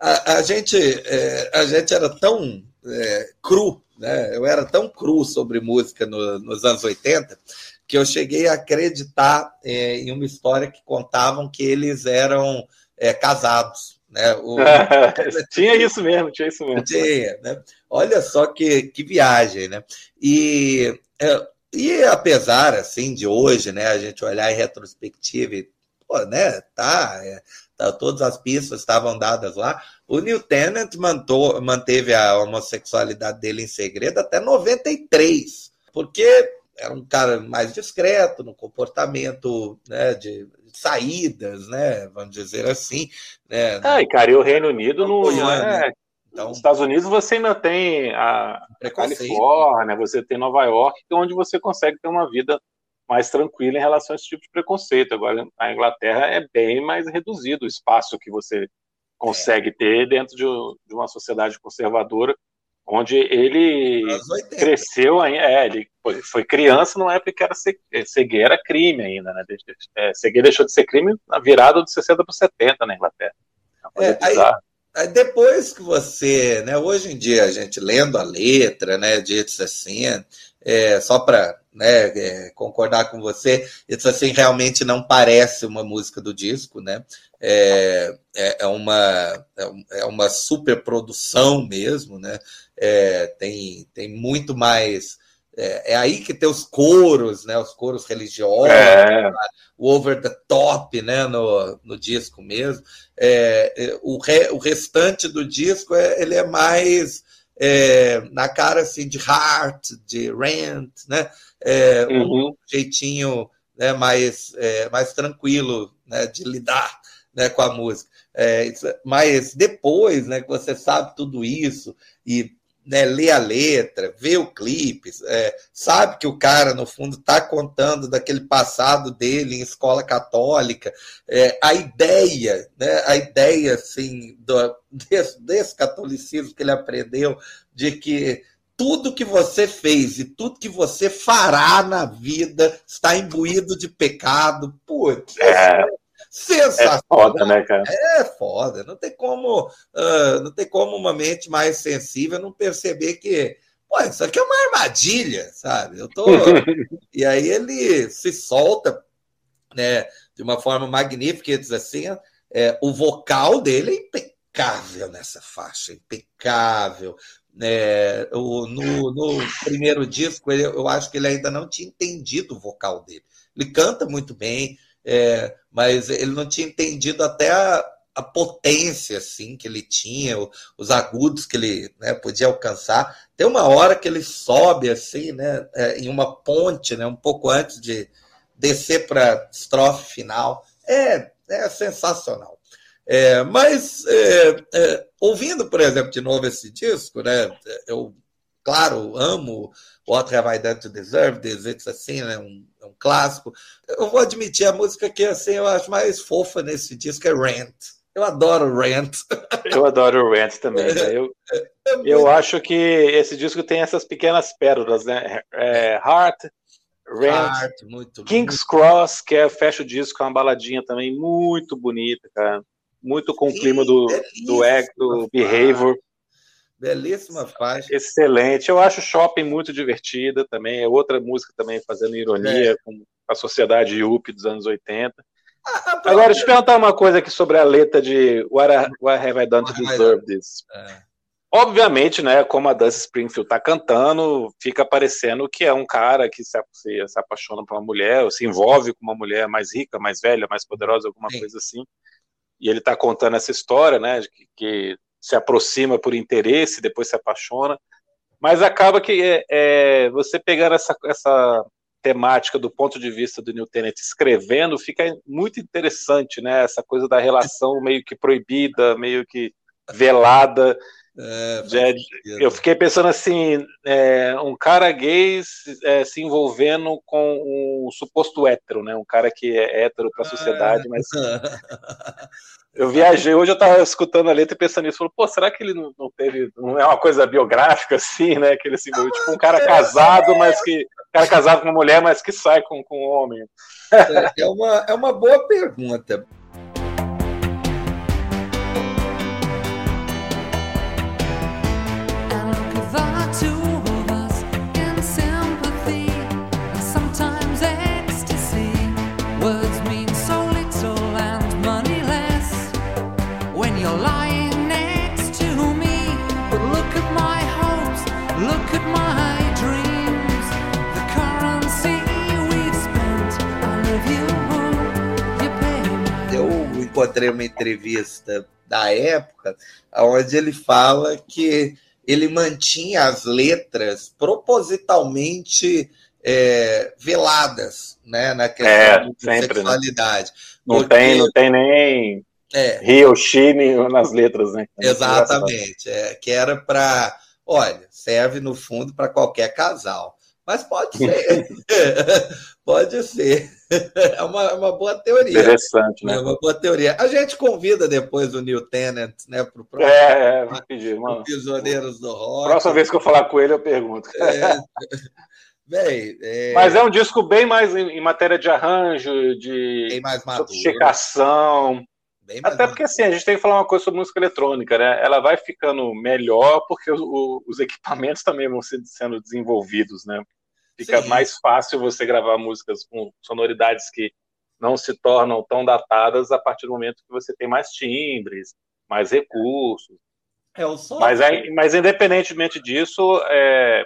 S2: a, a gente, é, a gente era tão é, cru, né? eu era tão cru sobre música no, nos anos 80, que eu cheguei a acreditar é, em uma história que contavam que eles eram é, casados. Né? O...
S1: tinha isso mesmo, tinha isso mesmo.
S2: Tinha, né? Olha só que, que viagem, né? E, é, e apesar, assim, de hoje, né, a gente olhar em retrospectiva e, pô, né, tá, é, tá, todas as pistas estavam dadas lá, o Neil Tennant mantou, manteve a homossexualidade dele em segredo até 93, porque era um cara mais discreto no comportamento né, de saídas, né, vamos dizer assim. Né,
S1: ah, e cara, e o Reino Unido não, não é. Então, Nos Estados Unidos você ainda tem a Califórnia, você tem Nova York, é onde você consegue ter uma vida mais tranquila em relação a esse tipo de preconceito. Agora, a Inglaterra é bem mais reduzido o espaço que você consegue é. ter dentro de, de uma sociedade conservadora onde ele cresceu é, ele foi criança numa época que era é, cegueira era crime ainda, né? É, cegueira deixou de ser crime na virada dos 60 para 70 na Inglaterra.
S2: É, aí, aí, depois que você, né, hoje em dia a gente lendo a letra, né, disso assim, é, só para né, é, concordar com você, isso assim realmente não parece uma música do disco, né? É, é, é uma, é uma superprodução mesmo, né? é, tem, tem muito mais. É, é, aí que tem os coros, né? Os coros religiosos, é. o over the top, né? No, no disco mesmo. É, é, o, re, o restante do disco é, ele é mais é, na cara assim de Heart, de Rent, né? É, uhum. Um jeitinho né, mais, mais tranquilo né, de lidar né, com a música. Mas depois né, que você sabe tudo isso e né, lê a letra, vê o clipe, é, sabe que o cara, no fundo, está contando daquele passado dele em escola católica, é, a ideia, né, a ideia assim, do, desse, desse catolicismo que ele aprendeu, de que tudo que você fez e tudo que você fará na vida está imbuído de pecado. Putz,
S1: é. Sensacional. É foda, né, cara?
S2: É foda. Não tem como, uh, não tem como uma mente mais sensível não perceber que, pô, isso aqui é uma armadilha, sabe? Eu tô. e aí ele se solta, né, de uma forma magnífica, diz assim, é, o vocal dele é impecável nessa faixa, impecável. É, o, no, no primeiro disco, ele, eu acho que ele ainda não tinha entendido o vocal dele. Ele canta muito bem, é, mas ele não tinha entendido até a, a potência assim que ele tinha, os agudos que ele né, podia alcançar. Tem uma hora que ele sobe assim, né, é, em uma ponte, né, um pouco antes de descer para estrofe final. É, é sensacional. É, mas é, é, ouvindo, por exemplo, de novo esse disco, né, eu, claro, amo What Have I Done to Deserve This? It's assim, né? Um, um clássico. Eu vou admitir a música que assim eu acho mais fofa nesse disco é Rant. Eu adoro Rant.
S1: Eu adoro Rant também. Né? Eu, é, é eu acho que esse disco tem essas pequenas pérolas, né? É, Heart, Rant, Heart, muito, King's muito. Cross, que é fecha o disco, é uma baladinha também muito bonita, cara. Muito com o clima do, do, act, do Behavior.
S2: Belíssima faixa.
S1: Excelente. Eu acho Shopping muito divertida também. É outra música também fazendo ironia é. com a sociedade UP dos anos 80. Ah, Agora, deixa eu perguntar uma coisa aqui sobre a letra de What, I, What Have I Done to Deserve This? É. Obviamente, né, como a Dusty Springfield tá cantando, fica parecendo que é um cara que se, se, se, apaixona por uma mulher, ou se envolve com uma mulher mais rica, mais velha, mais poderosa, alguma Sim. coisa assim. E ele tá contando essa história, né, de que, que se aproxima por interesse, depois se apaixona, mas acaba que é, é, você pegar essa, essa temática do ponto de vista do New Tenet escrevendo, fica muito interessante, né? Essa coisa da relação meio que proibida, meio que velada, é, eu fiquei pensando assim, é, um cara gay se, é, se, envolvendo com um suposto hétero, né? Um cara que é hétero para a sociedade, mas eu viajei hoje eu estava escutando a letra e pensando nisso, falou, pô, será que ele não, não, teve, não é uma coisa biográfica assim, né? Que ele se envolveu, tipo um cara casado, mas que cara casado com uma mulher, mas que sai com, com um homem.
S2: É, é uma é uma boa pergunta. Encontrei uma entrevista da época onde ele fala que ele mantinha as letras propositalmente é, veladas, né, na questão
S1: é, sempre, né? sexualidade. Né? Não porque... tem, não tem nem é, Ryoshine nas letras, né?
S2: Exatamente, é, que era para, olha, serve no fundo para qualquer casal. Mas pode ser. pode ser. É uma, é uma boa teoria.
S1: Interessante, né?
S2: É uma boa teoria. A gente convida depois o New Tenant, né, para o
S1: próximo. É, é, vou pedir, mano.
S2: Prisioneiros do Rock.
S1: Próxima vez que eu falar com ele, eu pergunto. É. Bem, é... Mas é um disco bem mais em, matéria de arranjo, de sofisticação. Bem mais Até porque assim, a gente tem que falar uma coisa sobre música eletrônica, né? Ela vai ficando melhor porque o, o, os equipamentos também vão sendo desenvolvidos, né? Fica Sim. mais fácil você gravar músicas com sonoridades que não se tornam tão datadas a partir do momento que você tem mais timbres, mais recursos. É o som. Mas, mas independentemente disso, é,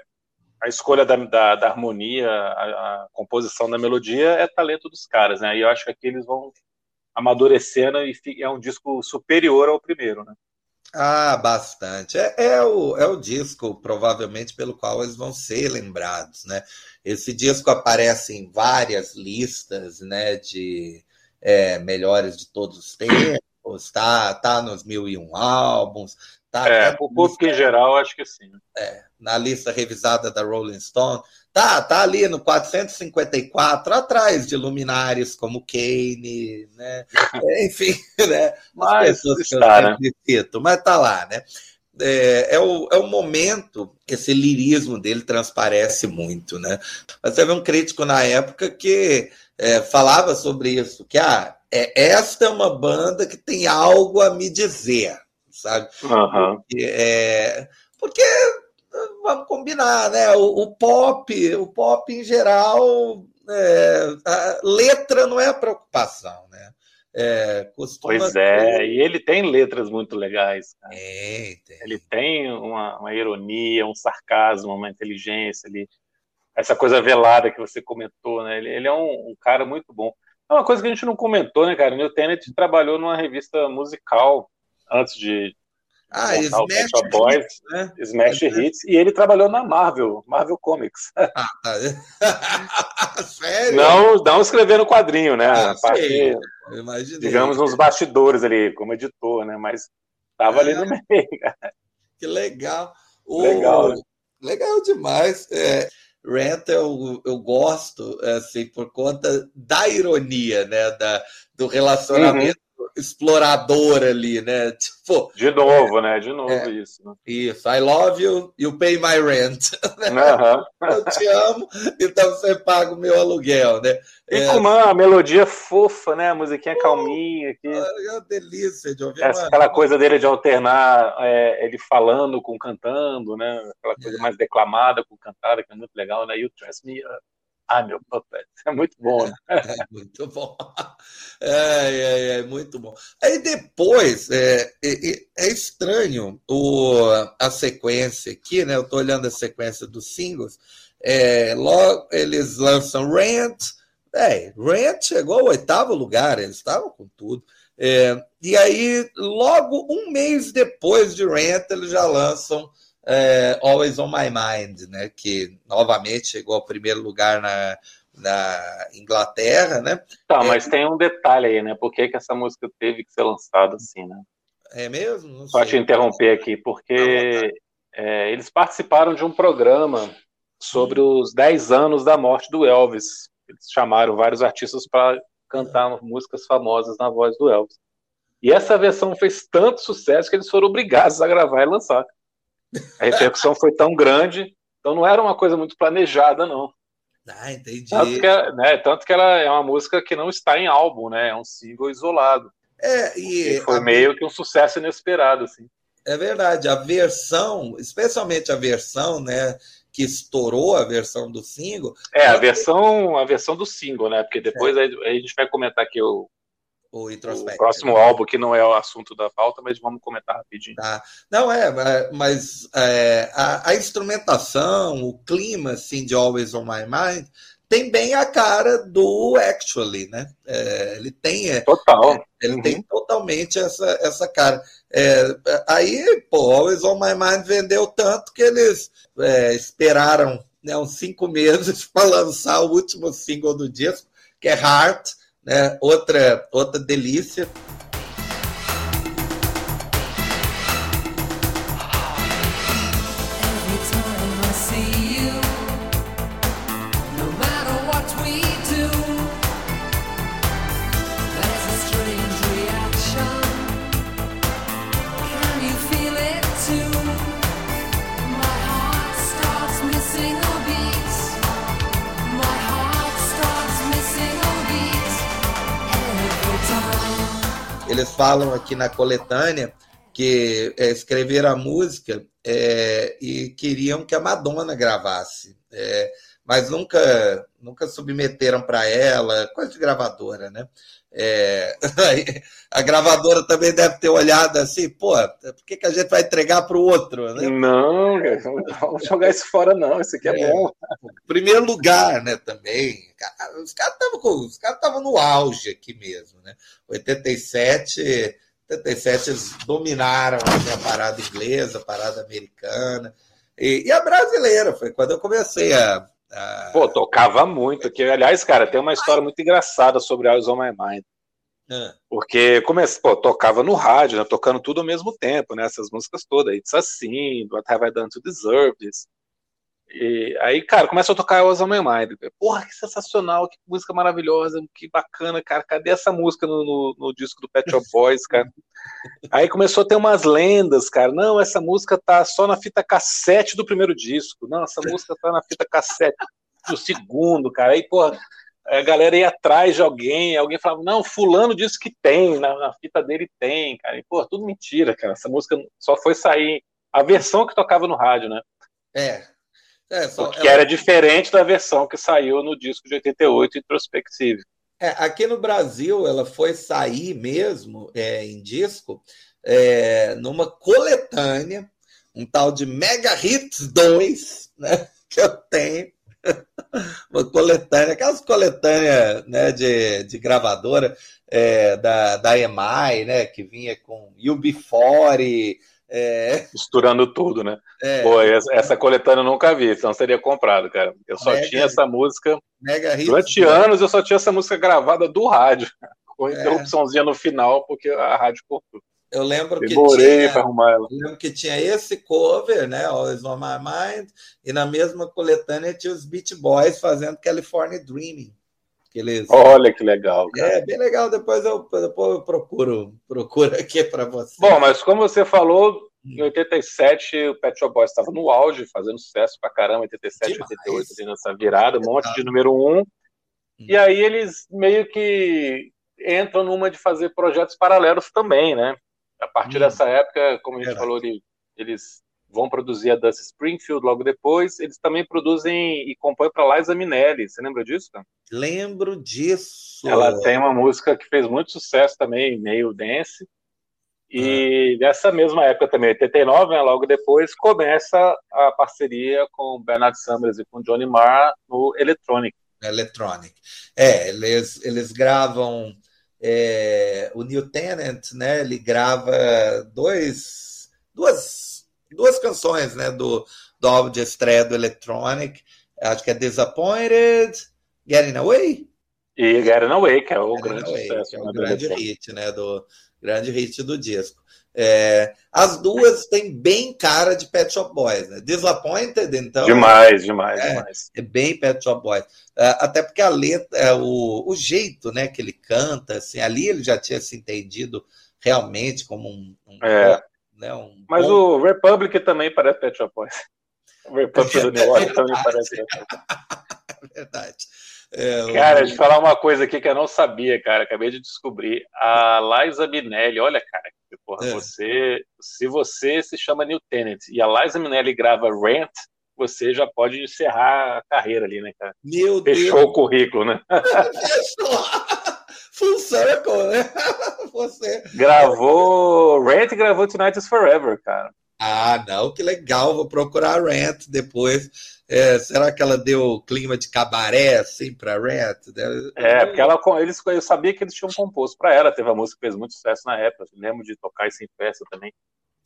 S1: a escolha da, da, da harmonia, a, a, composição da melodia é talento dos caras, né? E eu acho que aqui eles vão amadurecendo e é um disco superior ao primeiro, né?
S2: Ah, bastante. É, é, o, é o disco, provavelmente, pelo qual eles vão ser lembrados, né? Esse disco aparece em várias listas, né, de é, melhores de todos os tempos, tá, tá nos mil e um álbuns,
S1: Tá, é, o público em geral, acho que sim.
S2: É, na lista revisada da Rolling Stone. Tá, tá ali no 454, atrás de luminares como Kane, né? Enfim, né?
S1: As pessoas está, que eu né?
S2: cito, mas tá lá, né? É, é, o, é o momento que esse lirismo dele transparece muito, né? Você vê um crítico na época que é, falava sobre isso, que ah, é, esta é uma banda que tem algo a me dizer, sabe?
S1: Uhum.
S2: Porque, é, porque vamos combinar, né? O, o, pop, o pop em geral, é, a letra não é a preocupação, né?
S1: É, pois é, e ele tem letras muito legais. É, ele tem uma, uma, ironia, um sarcasmo, uma inteligência, ele, essa coisa velada que você comentou, né? Ele, ele é um, um, cara muito bom. É uma coisa que a gente não comentou, né, cara? O Neil Tennant trabalhou numa revista musical antes de,
S2: ah, Smash Hits,
S1: Boys, né? Smash Hits, e ele trabalhou na Marvel, Marvel Comics. Ah, tá. Sério? Não, não escrevendo quadrinho, né? Ah, parte, digamos, nos bastidores ali, como editor, né? Mas estava é. ali no meio.
S2: Que legal.
S1: Legal.
S2: legal demais. É, Rant eu, eu gosto, assim, por conta da ironia, né? Da, do relacionamento explorador ali, né?
S1: Tipo, de novo, né? De novo é, isso. Né?
S2: Isso. I love you, you pay my rent. Eu te amo, então você paga o meu aluguel, né?
S1: E é, com uma melodia fofa, né? A musiquinha uh, calminha aqui.
S2: É uma delícia de ouvir.
S1: Essa, aquela coisa dele de alternar é, ele falando com cantando, né? Aquela coisa é. mais declamada com cantada, que é muito legal, né? You trust me up. Ah, meu puppet. É muito bom, né?
S2: É muito bom. É, é, é, muito bom. Aí depois, é, é, é estranho o, a sequência aqui, né? Eu estou olhando a sequência dos singles. É, logo eles lançam Rant. É, Rant chegou ao oitavo lugar, eles estavam com tudo. É, e aí, logo um mês depois de Rant, eles já lançam é, Always on My Mind, né? Que novamente chegou ao primeiro lugar na, na Inglaterra, né?
S1: Tá, é, mas tem um detalhe aí, né? Por que, que essa música teve que ser lançada assim, né?
S2: É mesmo?
S1: Pode interromper aqui, porque é, eles participaram de um programa sobre os 10 anos da morte do Elvis. Eles chamaram vários artistas para cantar músicas famosas na voz do Elvis. E essa versão fez tanto sucesso que eles foram obrigados a gravar e lançar. A repercussão foi tão grande, então não era uma coisa muito planejada, não.
S2: Ah, entendi.
S1: Tanto que, né, tanto que ela é uma música que não está em álbum, né? É um single isolado.
S2: É, e,
S1: foi meio que um sucesso inesperado, assim.
S2: É verdade, a versão, especialmente a versão, né, que estourou a versão do single.
S1: É, a versão, a versão do single, né? Porque depois é. aí, aí a gente vai comentar aqui o, o, o próximo álbum, que não é o assunto da pauta, mas vamos comentar rapidinho.
S2: Tá. Não, é, é mas é, a, a, instrumentação, o clima assim, de Always on My Mind tem bem a cara do Actually, né? É, ele tem. É,
S1: Total. É,
S2: ele uhum. tem totalmente essa, essa cara. É, aí, pô, Always on My Mind vendeu tanto que eles esperaram né, uns cinco meses para lançar o último single do disco, que é Heart né? Outra, outra delícia. Falam aqui na coletânea que é, escreveram a música é, e queriam que a Madonna gravasse, é, mas nunca nunca submeteram para ela, coisa de gravadora, né? É, a gravadora também deve ter olhado assim, pô, por que, que a gente vai entregar para o outro? Né?
S1: Não, vamos jogar isso fora, não, isso aqui é, é bom.
S2: Primeiro lugar, né, também. Os caras estavam os caras estavam no auge aqui mesmo, né? 87, 87 eles dominaram a parada inglesa, a parada americana. E, e a brasileira, foi quando eu comecei a,
S1: Pô, tocava muito aqui. Aliás, cara, tem uma história muito engraçada sobre Eyes on My Mind. É. Porque comece, pô, tocava no rádio, né, tocando tudo ao mesmo tempo, né? Essas músicas todas. It's assim, What Have I Done to Deserve This? E aí, cara, começa a tocar on My Mind. Porra, que sensacional, que música maravilhosa, que bacana, cara. Cadê essa música no, no, no disco do Pet Shop Boys, cara? Aí começou a ter umas lendas, cara. Não, essa música tá só na fita cassete do primeiro disco. Não, essa música tá na fita cassete do segundo, cara. Aí, porra, a galera ia atrás de alguém, alguém falava, não, fulano disse que tem, na, na fita dele tem, cara. E, pô, tudo mentira, cara. Essa música só foi sair a versão que tocava no rádio, né?
S2: É,
S1: é, só, que ela... era diferente da versão que saiu no disco de 88, Introspective.
S2: É, aqui no Brasil, ela foi sair mesmo é, em disco é, numa coletânea, um tal de Mega Hits 2, né, que eu tenho. uma coletânea, aquelas coletâneas né, de, de gravadora é, da, da EMI, né, que vinha com UB40,
S1: é... Misturando tudo, né? É. Pô, essa, coletânea eu nunca vi, senão seria comprado, cara. Eu só Mega tinha essa música. Mega Durante anos eu só tinha essa música gravada do rádio, com é. interrupçãozinha no final, porque a rádio cortou.
S2: Eu lembro
S1: que tinha.
S2: Eu lembro que tinha esse cover, né? Always on My Mind, e na mesma coletânea tinha os Beach Boys fazendo California Dreaming.
S1: Eles... Olha que legal.
S2: Cara. É, bem legal. Depois eu, depois eu procuro, procuro aqui para você.
S1: Bom, mas como você falou, em 87 o Pet Shop Boys estava no auge, fazendo sucesso pra caramba, 87, Demais. 88, ali nessa virada, um monte de número um. Hum. E aí eles meio que entram numa de fazer projetos paralelos também, né? A partir hum. dessa época, como a gente falou, eles vão produzir a Dusty Springfield logo depois. Eles também produzem e compõem para Liza Minnelli. Você lembra disso?
S2: Lembro disso.
S1: Ela tem uma música que fez muito sucesso também, meio dance. E ah. nessa mesma época também, 89, né, logo depois, começa a parceria com Bernard Summers e com Johnny Marr no Electronic.
S2: Electronic. É, eles, eles gravam é, o New Tenant, né? Ele grava dois, duas duas canções né, do, do álbum de estreia do Electronic. Acho que é Disappointed, Getting Away.
S1: E Getting Away, que é o Getting grande Away, sucesso.
S2: é o grande hit, né? Do grande hit do disco. É, as duas têm bem cara de Pet Shop Boys, né? Disappointed, então.
S1: Demais, demais,
S2: é,
S1: demais.
S2: É bem Pet Shop Boys. É, até porque a letra, é, o, o jeito né, que ele canta, assim, ali ele já tinha se entendido realmente como um, um
S1: é. Né, um Mas bom... o Republic também parece Pet Shop Boys. O Republic do New York também parece Pet Shop
S2: Boys. Verdade. É,
S1: cara, deixa eu falar uma coisa aqui que eu não sabia, cara. Acabei de descobrir. A Liza Minnelli, olha, cara, porra, é. você, se você se chama New Tenant e a Liza Minnelli grava Rent, você já pode encerrar a carreira ali, né, cara?
S2: Meu
S1: Fechou
S2: Deus.
S1: o currículo, né?
S2: Fechou! Full circle, né? Você.
S1: Gravou. Rent gravou Tonight is Forever, cara.
S2: Ah, não, que legal. Vou procurar Rent depois. É, será que ela deu clima de cabaré assim para Rent?
S1: É, porque ela, eles, eu sabia que eles tinham composto para ela. Teve uma música que fez muito sucesso na época. Eu lembro de tocar isso em festa também.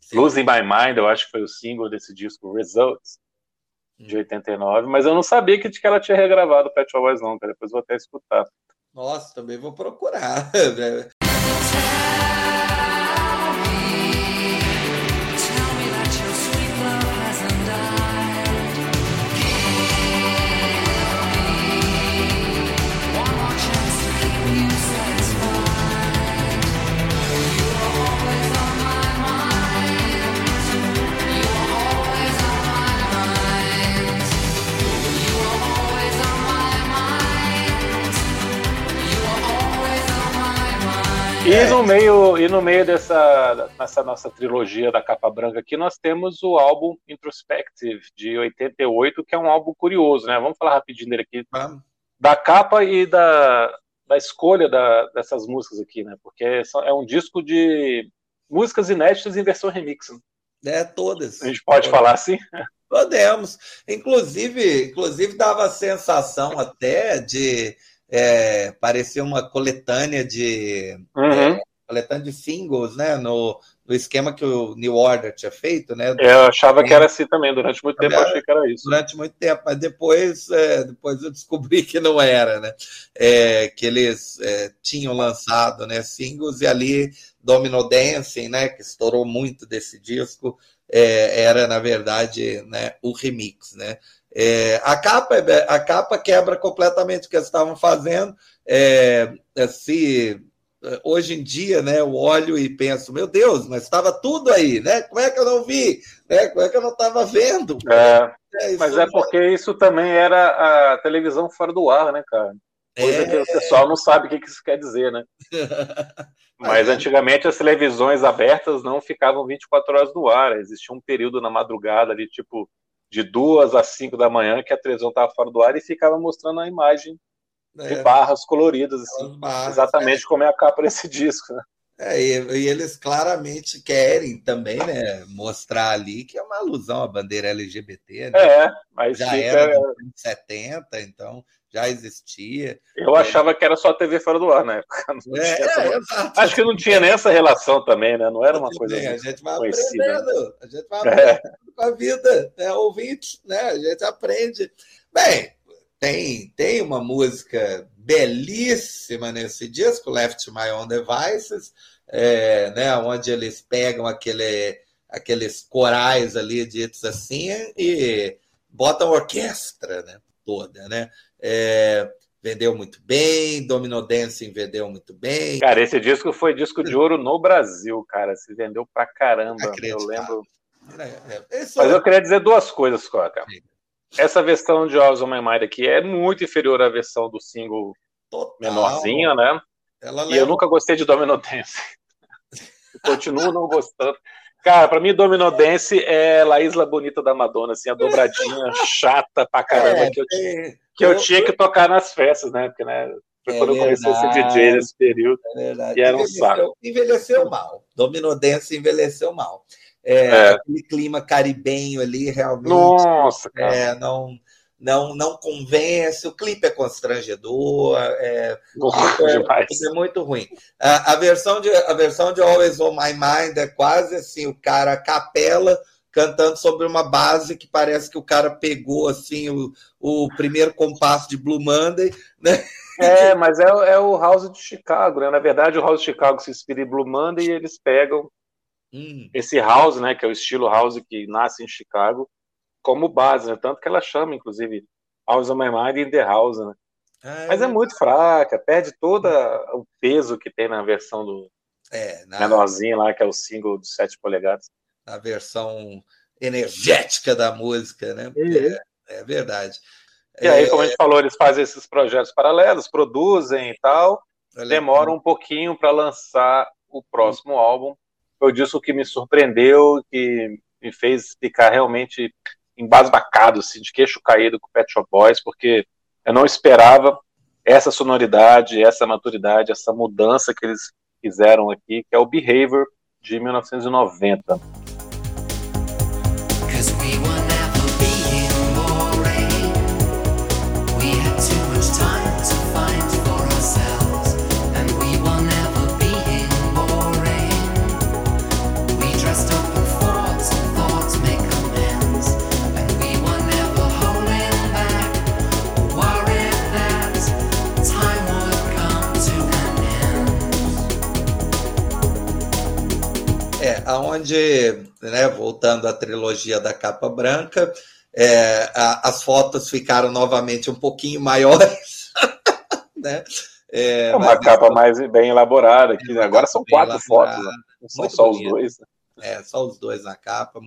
S1: Sim. Losing My Mind, eu acho que foi o single desse disco, Results, de 89. Hum. Mas eu não sabia que, que ela tinha regravado Pet Shop Boys, não, cara. Depois vou até escutar.
S2: Nossa, também vou procurar.
S1: E no meio, e no meio dessa, dessa nossa trilogia da capa branca aqui, nós temos o álbum Introspective, de 88, que é um álbum curioso, né? Vamos falar rapidinho dele aqui. Ah. Da capa e da, da escolha da, dessas músicas aqui, né? Porque é um disco de músicas inéditas em versão remix.
S2: Né? É, todas.
S1: A gente pode falar assim?
S2: Podemos. Inclusive, inclusive dava a sensação até de é, parecia uma coletânea de.
S1: Uhum. É,
S2: coletânea de singles, né? No, no esquema que o New Order tinha feito, né?
S1: Eu achava que era assim também, durante muito tempo eu achei que era isso.
S2: Durante muito tempo, mas depois, é, depois eu descobri que não era, né? É, que eles é, tinham lançado né, singles e ali Domino Dancing, né? Que estourou muito desse disco, é, era, na verdade, né, o remix, né? É, a, capa, a capa quebra completamente o que eles estavam fazendo. É, se hoje em dia, né, eu olho e penso, meu Deus, mas estava tudo aí, né? Como é que eu não vi? Né? Como é que eu não estava vendo?
S1: É, é mas é porque isso também era a televisão fora do ar, né, cara? Coisa é... que o pessoal não sabe o que isso quer dizer, né? Mas antigamente as televisões abertas não ficavam 24 horas no ar. Existia um período na madrugada ali, tipo, de duas às cinco da manhã, que a televisão estava fora do ar e ficava mostrando a imagem de é. barras coloridas, assim, barras, exatamente é. como é a capa desse disco. Né?
S2: É, e, e, eles claramente querem também, né, mostrar ali que é uma alusão à bandeira LGBT, né?
S1: É, mas
S2: já fica... era em 70, então já existia.
S1: Eu
S2: é.
S1: achava que era só TV fora do ar na época. É, é, Acho que não tinha nem essa relação também, né? Não era uma coisa
S2: a gente vai conhecida. aprendendo, a gente vai é. aprendendo com a vida, né? Ouvinte, né? A gente aprende. Bem, tem, tem uma música belíssima nesse disco, Left My Own Devices, é, né, onde eles pegam aquele, aqueles corais ali ditos assim e botam a orquestra né, toda. Né? É, vendeu muito bem, Domino Dancing vendeu muito bem.
S1: Cara, esse disco foi disco de ouro no Brasil, cara. Se vendeu pra caramba. Eu lembro. É, é, Mas eu queria dizer duas coisas, Coca. Essa versão de Always on My Mind aqui é muito inferior à versão do single Total. menorzinha, né? Ela e leva... eu nunca gostei de Domino Dance. Continuo não gostando. Cara, pra mim, Domino Dance é La Isla Bonita da Madonna, assim, a dobradinha chata pra caramba é, que, eu, é, que eu, eu, tinha que tocar nas festas, né? Porque, né? Foi é quando verdade, eu comecei a ser DJ nesse período. É e era um envelheceu, saco.
S2: Envelheceu mal. Domino Dance envelheceu mal. É, é. Aquele clima caribenho ali, realmente.
S1: Nossa, cara.
S2: É, não, não, não convence. O clipe é constrangedor. É,
S1: é,
S2: é, muito ruim. A, a, versão de, a versão de Always On My Mind é quase assim: o cara capela cantando sobre uma base que parece que o cara pegou assim o, o primeiro compasso de Blue Monday, né?
S1: É, mas é, é o House de Chicago, né? Na verdade, o House de Chicago se inspira em Blue Monday e eles pegam Hum. Esse house, né, que é o estilo house que nasce em Chicago, como base, né? Tanto que ela chama, inclusive, House of My Mind in the House, né? Ah, Mas é muito fraca, perde todo o peso que tem na versão do é, na... menorzinho lá, que é o single de 7 polegadas.
S2: Na versão energética da música, né? Uhum. É, é, verdade.
S1: E aí, como a gente falou, eles fazem esses projetos paralelos, produzem e tal, demoram um pouquinho para lançar o próximo álbum, foi o disco que me surpreendeu, que me fez ficar realmente embasbacado, assim, de queixo caído com o Pet Shop Boys, porque eu não esperava essa sonoridade, essa maturidade, essa mudança que eles fizeram aqui, que é o Behavior de 1990.
S2: Onde, né, voltando à trilogia da capa branca, é, a, as fotos ficaram novamente um pouquinho maiores. né?
S1: É, é uma capa mais bem elaborada, aqui, né? agora são quatro elaborada, fotos, né? não são só bonito. os dois. Né?
S2: É, só os dois na capa.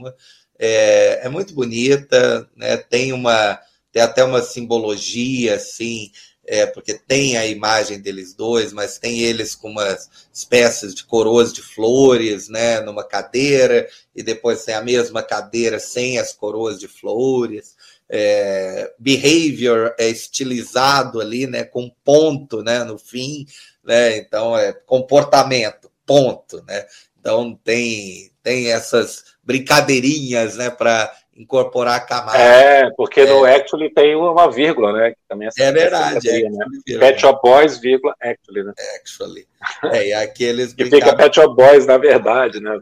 S2: É, é muito bonita, né? tem uma tem até uma simbologia assim é, porque tem a imagem deles dois, mas tem eles com umas espécies de coroas de flores, né, numa cadeira, e depois tem a mesma cadeira sem as coroas de flores. É, behavior é estilizado ali, né, com ponto, né, no fim, né, então é comportamento, ponto, né. Então tem tem essas brincadeirinhas, né, para incorporar camada.
S1: É, porque é. no Actually tem uma vírgula, né?
S2: Também é, é verdade. É,
S1: né? Pet Shop Boys, vírgula, Actually, né?
S2: Actually. É, e aqueles
S1: que fica Pet Shop Boys, na verdade, né?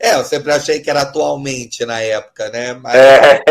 S2: é, eu sempre achei que era atualmente na época, né?
S1: Mas é.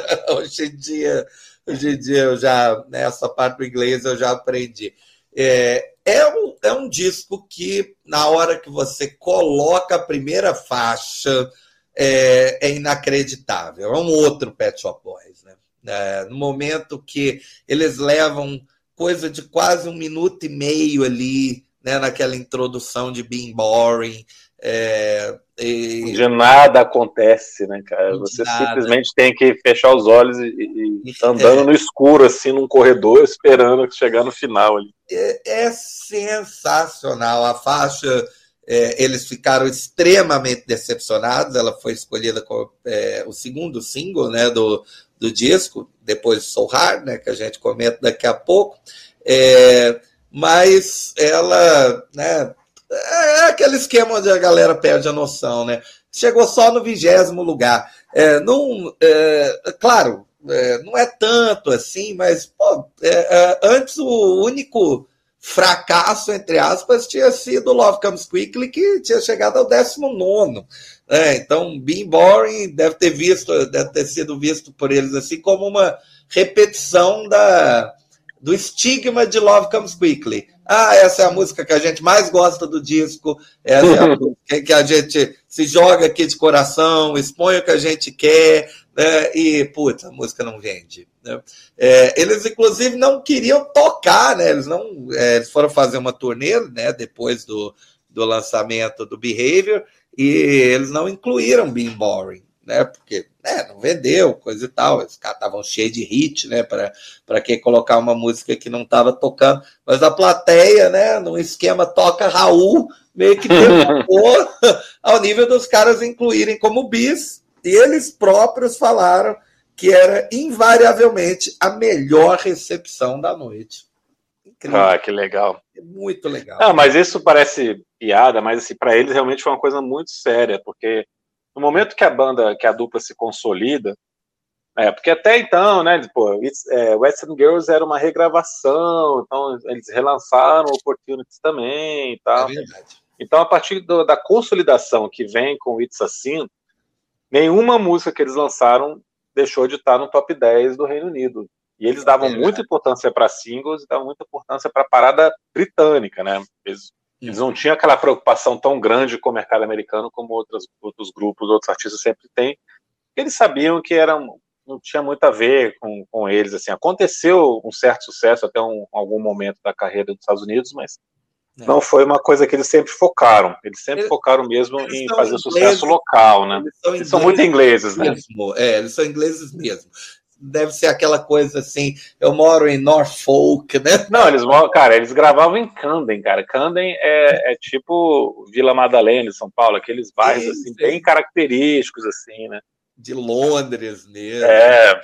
S2: hoje em dia, hoje em dia eu já, nessa né, parte do inglês eu já aprendi. É, é, um, é um disco que, na hora que você coloca a primeira faixa, é, é inacreditável. É um outro Pet Shop Boys. Né? É, no momento que eles levam coisa de quase um minuto e meio ali, né, naquela introdução de Being Boring. É,
S1: e... De nada acontece, né, cara? Você nada. simplesmente tem que fechar os olhos e, e, e andando é. no escuro, assim, num corredor, esperando chegar no final ali.
S2: É, é sensacional. A faixa é, eles ficaram extremamente decepcionados. Ela foi escolhida como é, o segundo single né, do, do disco, depois de Soul Hard, né, que a gente comenta daqui a pouco. É, mas ela, né, é aquele esquema onde a galera perde a noção, né? Chegou só no vigésimo lugar. É, não, é, claro, é, não é tanto assim, mas pô, é, é, antes o único fracasso, entre aspas, tinha sido Love Comes Quickly, que tinha chegado ao 19. Né? Então, Being Boring deve ter visto, deve ter sido visto por eles assim como uma repetição da, do estigma de Love Comes Quickly. Ah, essa é a música que a gente mais gosta do disco, essa é a música que a gente se joga aqui de coração, expõe o que a gente quer, né? e, puta, a música não vende. Né? É, eles, inclusive, não queriam tocar, né? Eles não é, eles foram fazer uma turnê né? depois do, do lançamento do Behavior e eles não incluíram Being Boring, né? Porque né, não vendeu, coisa e tal. Os caras estavam cheios de hit, né? Para quem colocar uma música que não estava tocando. Mas a plateia, né? No esquema toca Raul, meio que derrubou ao nível dos caras incluírem como bis. E eles próprios falaram que era invariavelmente a melhor recepção da noite.
S1: Incrível. Ah, que legal.
S2: É muito legal.
S1: Ah, mas isso parece piada, mas assim, para eles realmente foi uma coisa muito séria, porque no momento que a banda, que a dupla se consolida, é, porque até então, né, pô, é, Western Girls era uma regravação, então eles relançaram Opportunities também e tal. É. Então, a partir do, da consolidação que vem com It's Assim, nenhuma música que eles lançaram deixou de estar no top 10 do Reino Unido. E eles davam é muita importância para singles e davam muita importância para a parada britânica, né? Eles, eles, não tinham aquela preocupação tão grande com o mercado americano como outros, outros grupos, outros artistas sempre têm. Eles sabiam que era, não tinha muito a ver com, com eles. Assim, aconteceu um certo sucesso até um, algum momento da carreira dos Estados Unidos, mas é. Não foi uma coisa que eles sempre focaram. Eles sempre eles, focaram mesmo em fazer ingleses, sucesso local, né? Eles são, eles são muito ingleses, né?
S2: Mesmo. É, eles são ingleses mesmo. Deve ser aquela coisa assim, eu moro em Norfolk, né?
S1: Não, eles moram, cara, eles gravavam em Camden, cara. Camden é, é tipo Vila Madalena, São Paulo, aqueles bairros assim, bem característicos, assim, né?
S2: De Londres mesmo.
S1: É,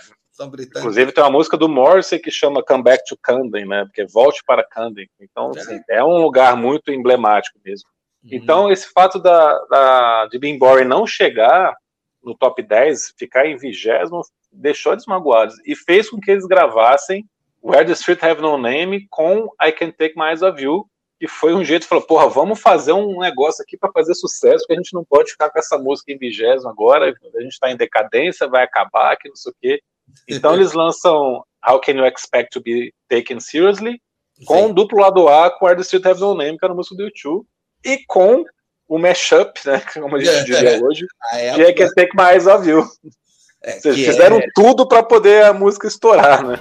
S1: Inclusive tem uma música do Morrissey que chama Come Back to Camden, né? Porque volte para Camden. Então, é. Assim, é um lugar muito emblemático mesmo. Uhum. Então, esse fato da, da, de Boring não chegar no top 10, ficar em vigésimo, deixou eles magoados. E fez com que eles gravassem Where the Street Have No Name com I Can Take My Eyes Off You, que foi um jeito falar, porra, vamos fazer um negócio aqui para fazer sucesso, porque a gente não pode ficar com essa música em vigésimo agora, a gente está em decadência, vai acabar, que não sei o quê. Então eles lançam How Can You Expect to Be Taken Seriously, com Sim. duplo lado A com Where the Street Have No Name, que era a música do YouTube, e com o mashup, né, como a gente é, diria é, hoje, que é Can Take My Eyes Off You. É, Vocês fizeram é... tudo para poder a música estourar, né?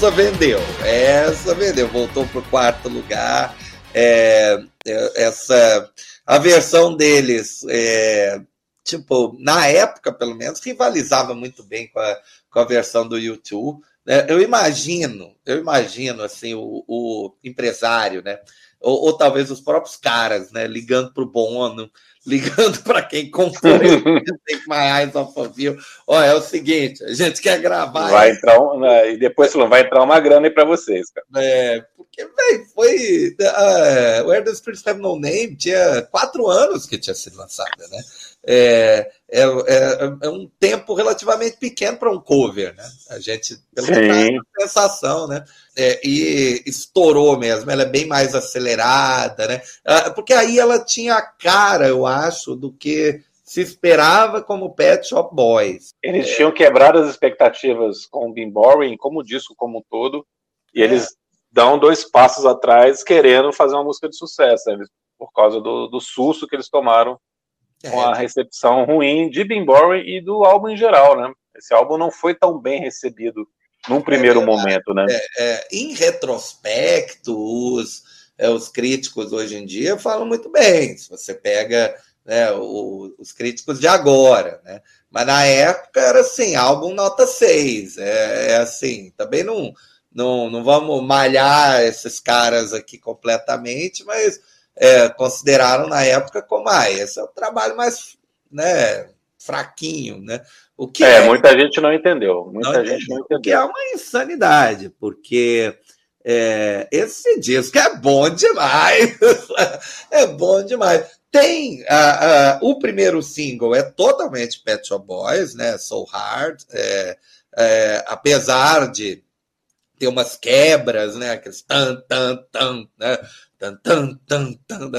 S2: Essa vendeu, essa vendeu, voltou para o quarto lugar. É, é, essa a versão deles é, tipo, na época, pelo menos, rivalizava muito bem com a, com a versão do YouTube. Né? Eu imagino, eu imagino assim, o, o empresário, né? Ou, ou, talvez os próprios caras, né? Ligando para o Bono, ligando para quem comprou My Eyes Off of You. Ó, é o seguinte, a gente quer gravar.
S1: Vai entrar um, né, e depois falou, vai entrar uma grana aí para vocês, cara.
S2: É, porque, velho, foi. Uh, Where the Spirits Have No Name tinha quatro anos que tinha sido lançada, né? É, é, é, é um tempo relativamente pequeno para um cover, né? A gente, pelo menos, a sensação, né? É, e estourou mesmo, ela é bem mais acelerada, né? Ah, porque aí ela tinha a cara, eu acho, do que se esperava como Pet Shop Boys.
S1: Eles é. tinham quebrado as expectativas com o Bim Boring, como o disco como um todo, e eles é. dão dois passos atrás querendo fazer uma música de sucesso, né? por causa do, do susto que eles tomaram é, com a recepção ruim de Bim Boring e do álbum em geral, né? Esse álbum não foi tão bem recebido num primeiro é momento, né?
S2: É, é, em retrospecto, os, é, os críticos hoje em dia falam muito bem. Se você pega né, o, os críticos de agora, né? Mas na época era assim, álbum nota 6. É, é assim, também não, não, não vamos malhar esses caras aqui completamente, mas é, consideraram na época como ah, esse é o trabalho mais né, fraquinho, né?
S1: O que é, é, muita gente não entendeu. Muita não gente entendeu, não entendeu. O
S2: que é uma insanidade, porque é, esse disco é bom demais. é bom demais. Tem uh, uh, o primeiro single é totalmente Pet Shop Boys, né? So Hard, é, é, apesar de ter umas quebras, né? Aqueles tan tan tan, né? Tan tan tan tan,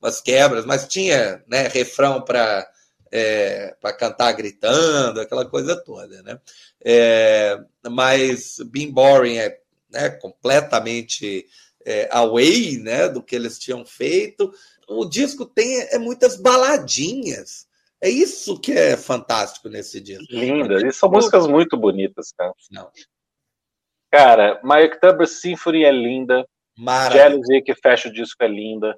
S2: umas quebras, mas tinha, né? Refrão para é, para cantar gritando, aquela coisa toda, né? É, mas Being Boring é né, completamente é, away né, do que eles tinham feito. O disco tem é, muitas baladinhas. É isso que é fantástico nesse disco.
S1: Linda, e são músicas muito bonitas, cara. Não. Cara, My October Symphony é linda. Maravilha. Jealousy, que fecha o disco, é linda.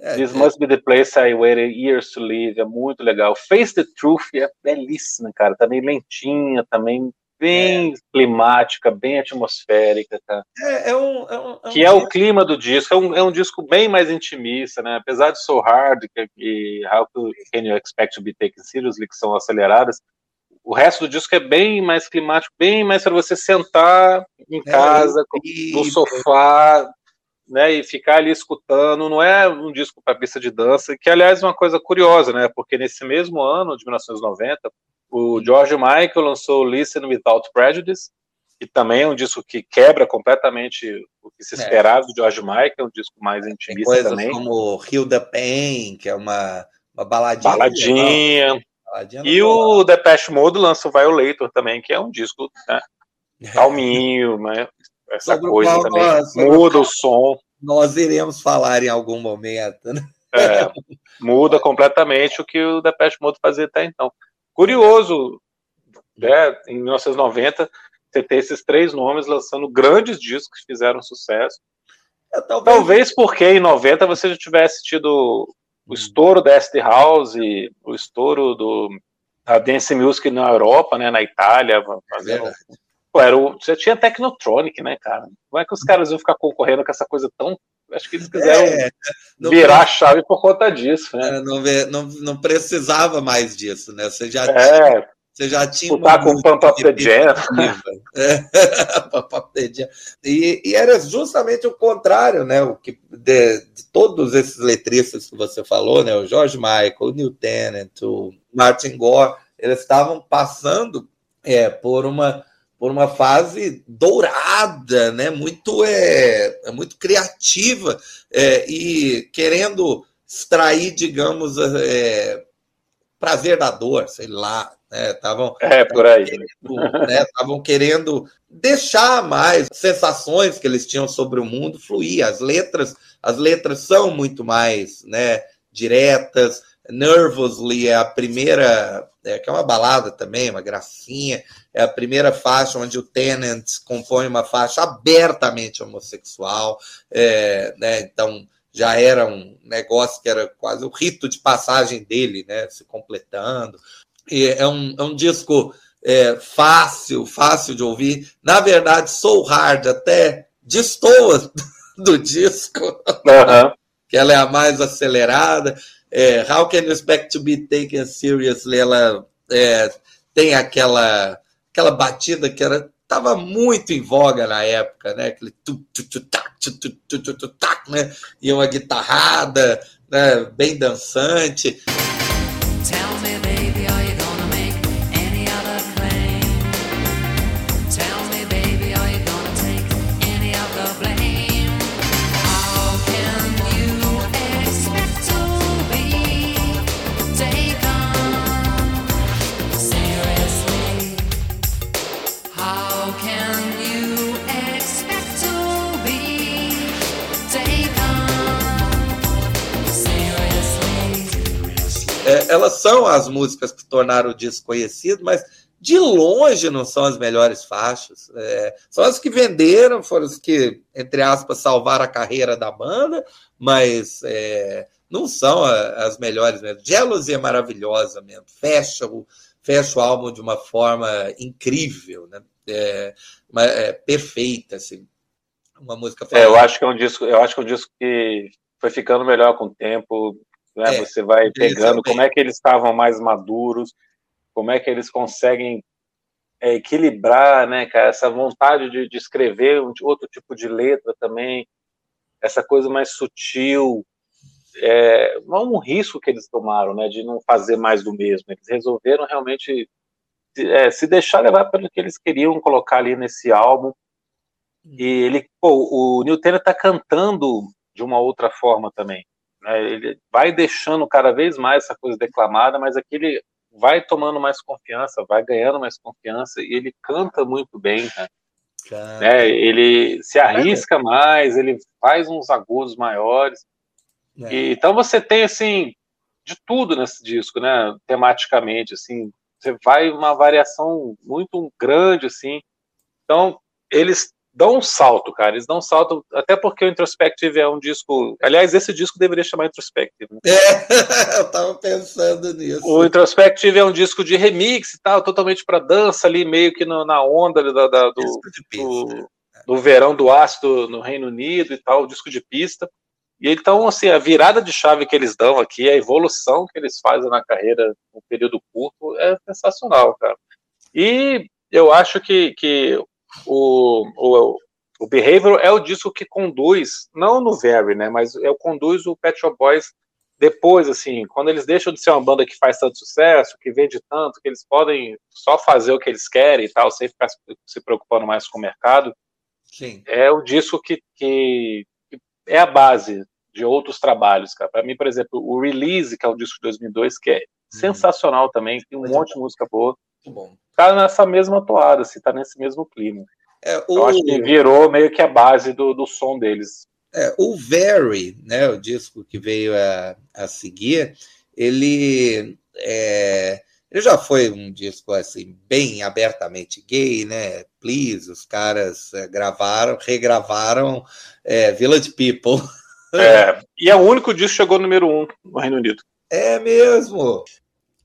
S1: É, This é. Must Be the Place I Waited Years to Live, é muito legal. Face the Truth é belíssima, cara. Também lentinha, também bem é. climática, bem atmosférica, cara.
S2: É, é, um, é, um,
S1: é que é o clima do disco. É um, é um disco bem mais intimista, né? Apesar de So Hard e How Can You Expect to Be Taken Seriously, que são aceleradas, o resto do disco é bem mais climático, bem mais para você sentar em é, casa, no sofá, né, e ficar ali escutando, não é um disco para pista de dança, que aliás é uma coisa curiosa, né, porque nesse mesmo ano de 1990, o George Michael lançou Listen Without Prejudice, que também é um disco que quebra completamente o que se é. esperava é. do George Michael, um disco mais intimista Tem também.
S2: como Hilda Pain, que é uma, uma baladinha.
S1: Baladinha. baladinha e o Depeche Mode lançou Violator também, que é um disco né, calminho, né, essa sobre coisa também. Nós, muda o som.
S2: Nós iremos falar em algum momento, né?
S1: É, muda completamente o que o Depeche Mode fazia até então. Curioso, né, em 1990, você ter esses três nomes lançando grandes discos que fizeram sucesso. É, talvez... talvez... porque em 90 você já tivesse tido o hum. estouro da SD House, o estouro do a Dance Music na Europa, né, na Itália, fazendo é Pô, era o, você tinha Technotronic, né, cara? Como é que os caras iam ficar concorrendo com essa coisa tão. Acho que eles quiseram é, virar a chave por conta disso, né?
S2: É, não, não, não precisava mais disso, né? Você já é. tinha. Você já tinha
S1: uma com o Pump Up the Jam.
S2: E, e, era justamente o contrário, né? O que de, de, todos esses letristas que você falou, né? O George Michael, o Neil Tennant, o Martin Gore, eles estavam passando é, por uma por uma fase dourada, né? muito, é, é muito criativa é, e querendo extrair, digamos, é, prazer da dor, sei lá. Estavam
S1: né? é, por aí.
S2: Estavam né? querendo deixar mais sensações que eles tinham sobre o mundo fluir. As letras, as letras são muito mais né, diretas, Nervously é a primeira, é, que é uma balada também, uma gracinha, é a primeira faixa onde o Tennant compõe uma faixa abertamente homossexual, é, né, então já era um negócio que era quase o rito de passagem dele, né? Se completando. E é um, é um disco é, fácil, fácil de ouvir. Na verdade, Soul Hard até destoa do disco, uhum. que ela é a mais acelerada. É, How Can You Expect to Be Taken Seriously? Ela é, tem aquela, aquela batida que era estava muito em voga na época, né? Aquele tu, tu, tu, tac, tu, tu, tu, tu, tac, né? E uma guitarrada, né? Bem dançante. Elas são as músicas que tornaram o disco conhecido, mas de longe não são as melhores faixas. É, são as que venderam, foram as que, entre aspas, salvaram a carreira da banda, mas é, não são as melhores mesmo. Jealousy é maravilhosa mesmo, fecha o, fecha o álbum de uma forma incrível, né? É, é perfeita, assim. Uma música.
S1: É, eu acho que é um disco, eu acho que é um disco que foi ficando melhor com o tempo né? É, você vai pegando como é que eles estavam mais maduros, como é que eles conseguem é, equilibrar, né, cara, essa vontade de, de escrever um, outro tipo de letra também, essa coisa mais sutil, é, um risco que eles tomaram, né, de não fazer mais do mesmo. Eles resolveram realmente é, se deixar levar pelo que eles queriam colocar ali nesse álbum. E ele, pô, o Neil Taylor tá cantando de uma outra forma também. Né? Ele vai deixando cada vez mais essa coisa declamada, mas aqui ele vai tomando mais confiança, vai ganhando mais confiança e ele canta muito bem, né? né? Ele se arrisca mais, ele faz uns agudos maiores. É. E, então você tem assim de tudo nesse disco, né? Tematicamente, assim, você vai uma variação muito grande, assim. Então eles dão um salto, cara. Eles dão um salto, até porque o Introspective é um disco. Aliás, esse disco deveria chamar Introspective. Né?
S2: É, eu tava pensando nisso.
S1: O Introspective é um disco de remix e tal, totalmente para dança ali, meio que no, na onda da, da, do, do, do, verão do ácido no Reino Unido e tal, disco de pista. E então, assim, a virada de chave que eles dão aqui, a evolução que eles fazem na carreira num período curto é sensacional, cara. E eu acho que, que o, o, o Behavior é o disco que conduz, não no Very, né, mas é o conduz o Pet Shop Boys depois, assim, quando eles deixam de ser uma banda que faz tanto sucesso, que vende tanto, que eles podem só fazer o que eles querem e tal, sem ficar se preocupando mais com o mercado, Sim. é o disco que, que, que é a base de outros trabalhos, cara. Para mim, por exemplo, o Release, que é o disco de 2002, que é uhum. sensacional também, tem um monte bom. de música boa. Muito bom tá nessa mesma toada, se tá nesse mesmo clima. É, o... Eu acho que virou meio que a base do, do som deles.
S2: É, o Very, né, o disco que veio a, a seguir, ele, é, ele já foi um disco assim bem abertamente gay, né? Please, os caras é, gravaram, regravaram é, Village People.
S1: É, e é o único disco que chegou no número um no Reino Unido.
S2: É mesmo.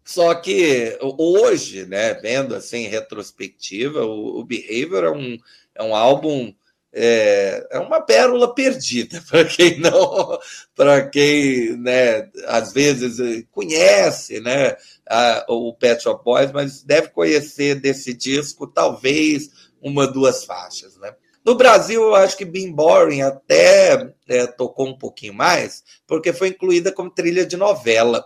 S2: Só que hoje, né, vendo assim retrospectiva, o, o Behavior é um, é um álbum é, é uma pérola perdida para quem não, para quem, né, às vezes eh, conhece, né, a, o Pet Shop Boys, mas deve conhecer desse disco talvez uma duas faixas, né? No Brasil, eu acho que Being Boring até é, tocou um pouquinho mais, porque foi incluída como trilha de novela.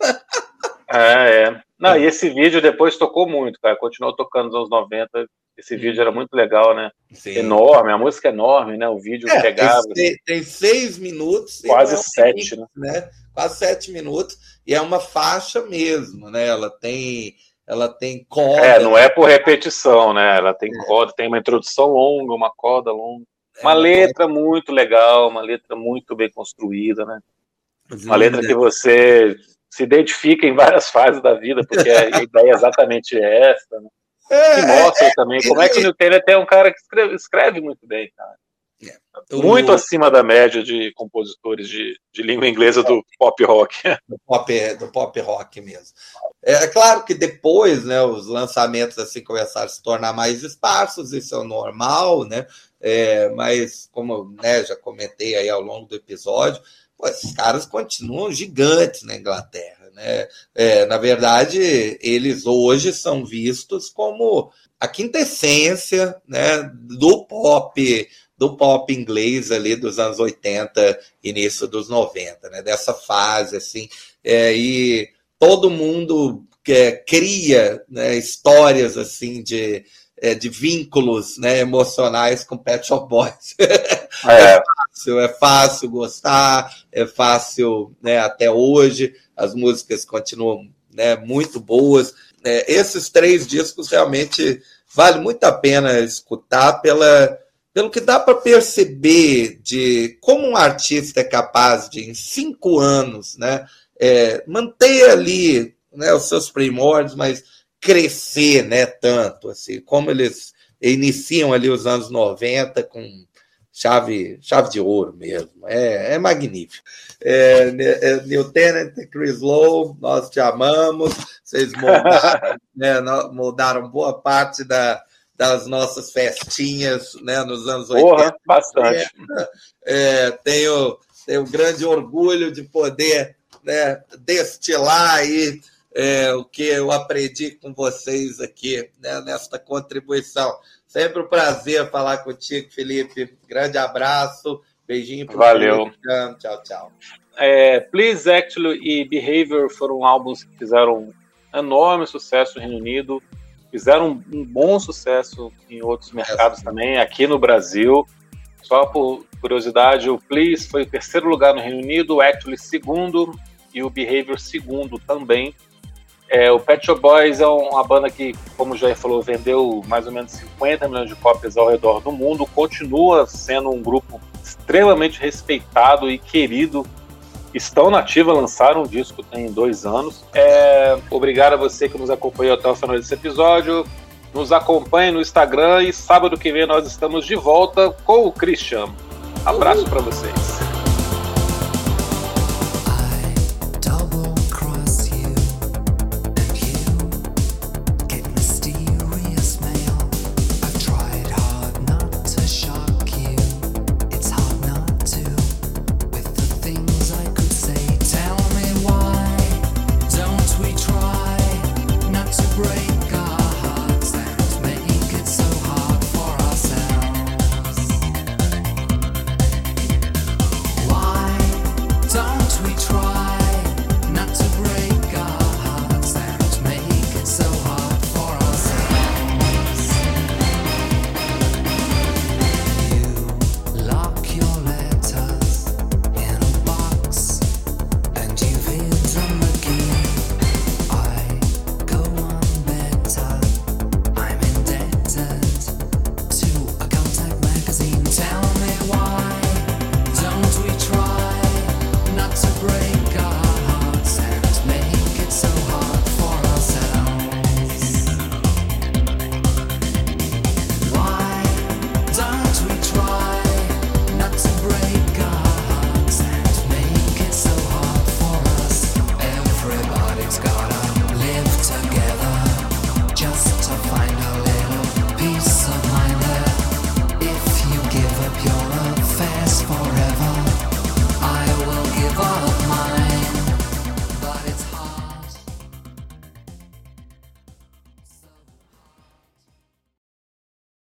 S1: É, é. Não, e esse vídeo depois tocou muito, cara. Continuou tocando nos anos 90. Esse vídeo era muito legal, né? Sim. Enorme, a música é enorme, né? O vídeo é, pegava.
S2: Tem, tem, seis minutos.
S1: Quase sete, né?
S2: né? Quase sete minutos. E é uma faixa mesmo, né? Ela tem. Ela tem corda.
S1: É, não é por repetição, né? Ela tem é. corda, tem uma introdução longa, uma corda longa. É, uma letra muito legal, uma letra muito bem construída, né? Uma letra que você se identifica em várias fases da vida, porque a ideia é exatamente essa, né? É, que mostra é, também como é que o Neil Taylor é um cara que escreve, escreve muito bem, cara. É. Muito o... acima da média de compositores de, de língua inglesa do pop rock.
S2: Do pop, do pop rock mesmo. É claro que depois, né, os lançamentos assim começaram a se tornar mais esparsos, isso é normal, né? É, mas como né, já comentei aí ao longo do episódio, pô, esses caras continuam gigantes na Inglaterra, né? É, na verdade, eles hoje são vistos como a quintessência, né, do pop do pop inglês ali dos anos 80, início dos 90, né? Dessa fase assim, é, e todo mundo é, cria né, histórias assim de, é, de vínculos né, emocionais com Pet Shop Boys. É. fácil, é fácil gostar, é fácil né, até hoje, as músicas continuam né, muito boas. É, esses três discos realmente vale muito a pena escutar pela, pelo que dá para perceber de como um artista é capaz de, em cinco anos, né, é, manter ali né, os seus primórdios, mas crescer né, tanto, assim, como eles iniciam ali os anos 90 com chave, chave de ouro mesmo. É, é magnífico. É, é, New Tennant, Chris Lowe, nós te amamos. Vocês moldaram, né, boa parte da, das nossas festinhas né, nos anos 80. Porra,
S1: bastante.
S2: É, tenho, tenho grande orgulho de poder né, destilar aí é, o que eu aprendi com vocês aqui né, nesta contribuição. Sempre um prazer falar contigo, Felipe. Grande abraço, beijinho
S1: para Valeu.
S2: Tchau, tchau.
S1: É, Please Actually e Behavior foram álbuns que fizeram enorme sucesso no Reino Unido, fizeram um bom sucesso em outros mercados é, também, aqui no Brasil. Só por curiosidade, o Please foi o terceiro lugar no Reino Unido, o Actually segundo e o Behavior segundo também. É, o Pet Shop Boys é uma banda que, como já falou, vendeu mais ou menos 50 milhões de cópias ao redor do mundo, continua sendo um grupo extremamente respeitado e querido. Estão na ativa, lançaram um disco tem dois anos. É, obrigado a você que nos acompanhou até o final desse episódio. Nos acompanhe no Instagram e sábado que vem nós estamos de volta com o Christian. Abraço para vocês.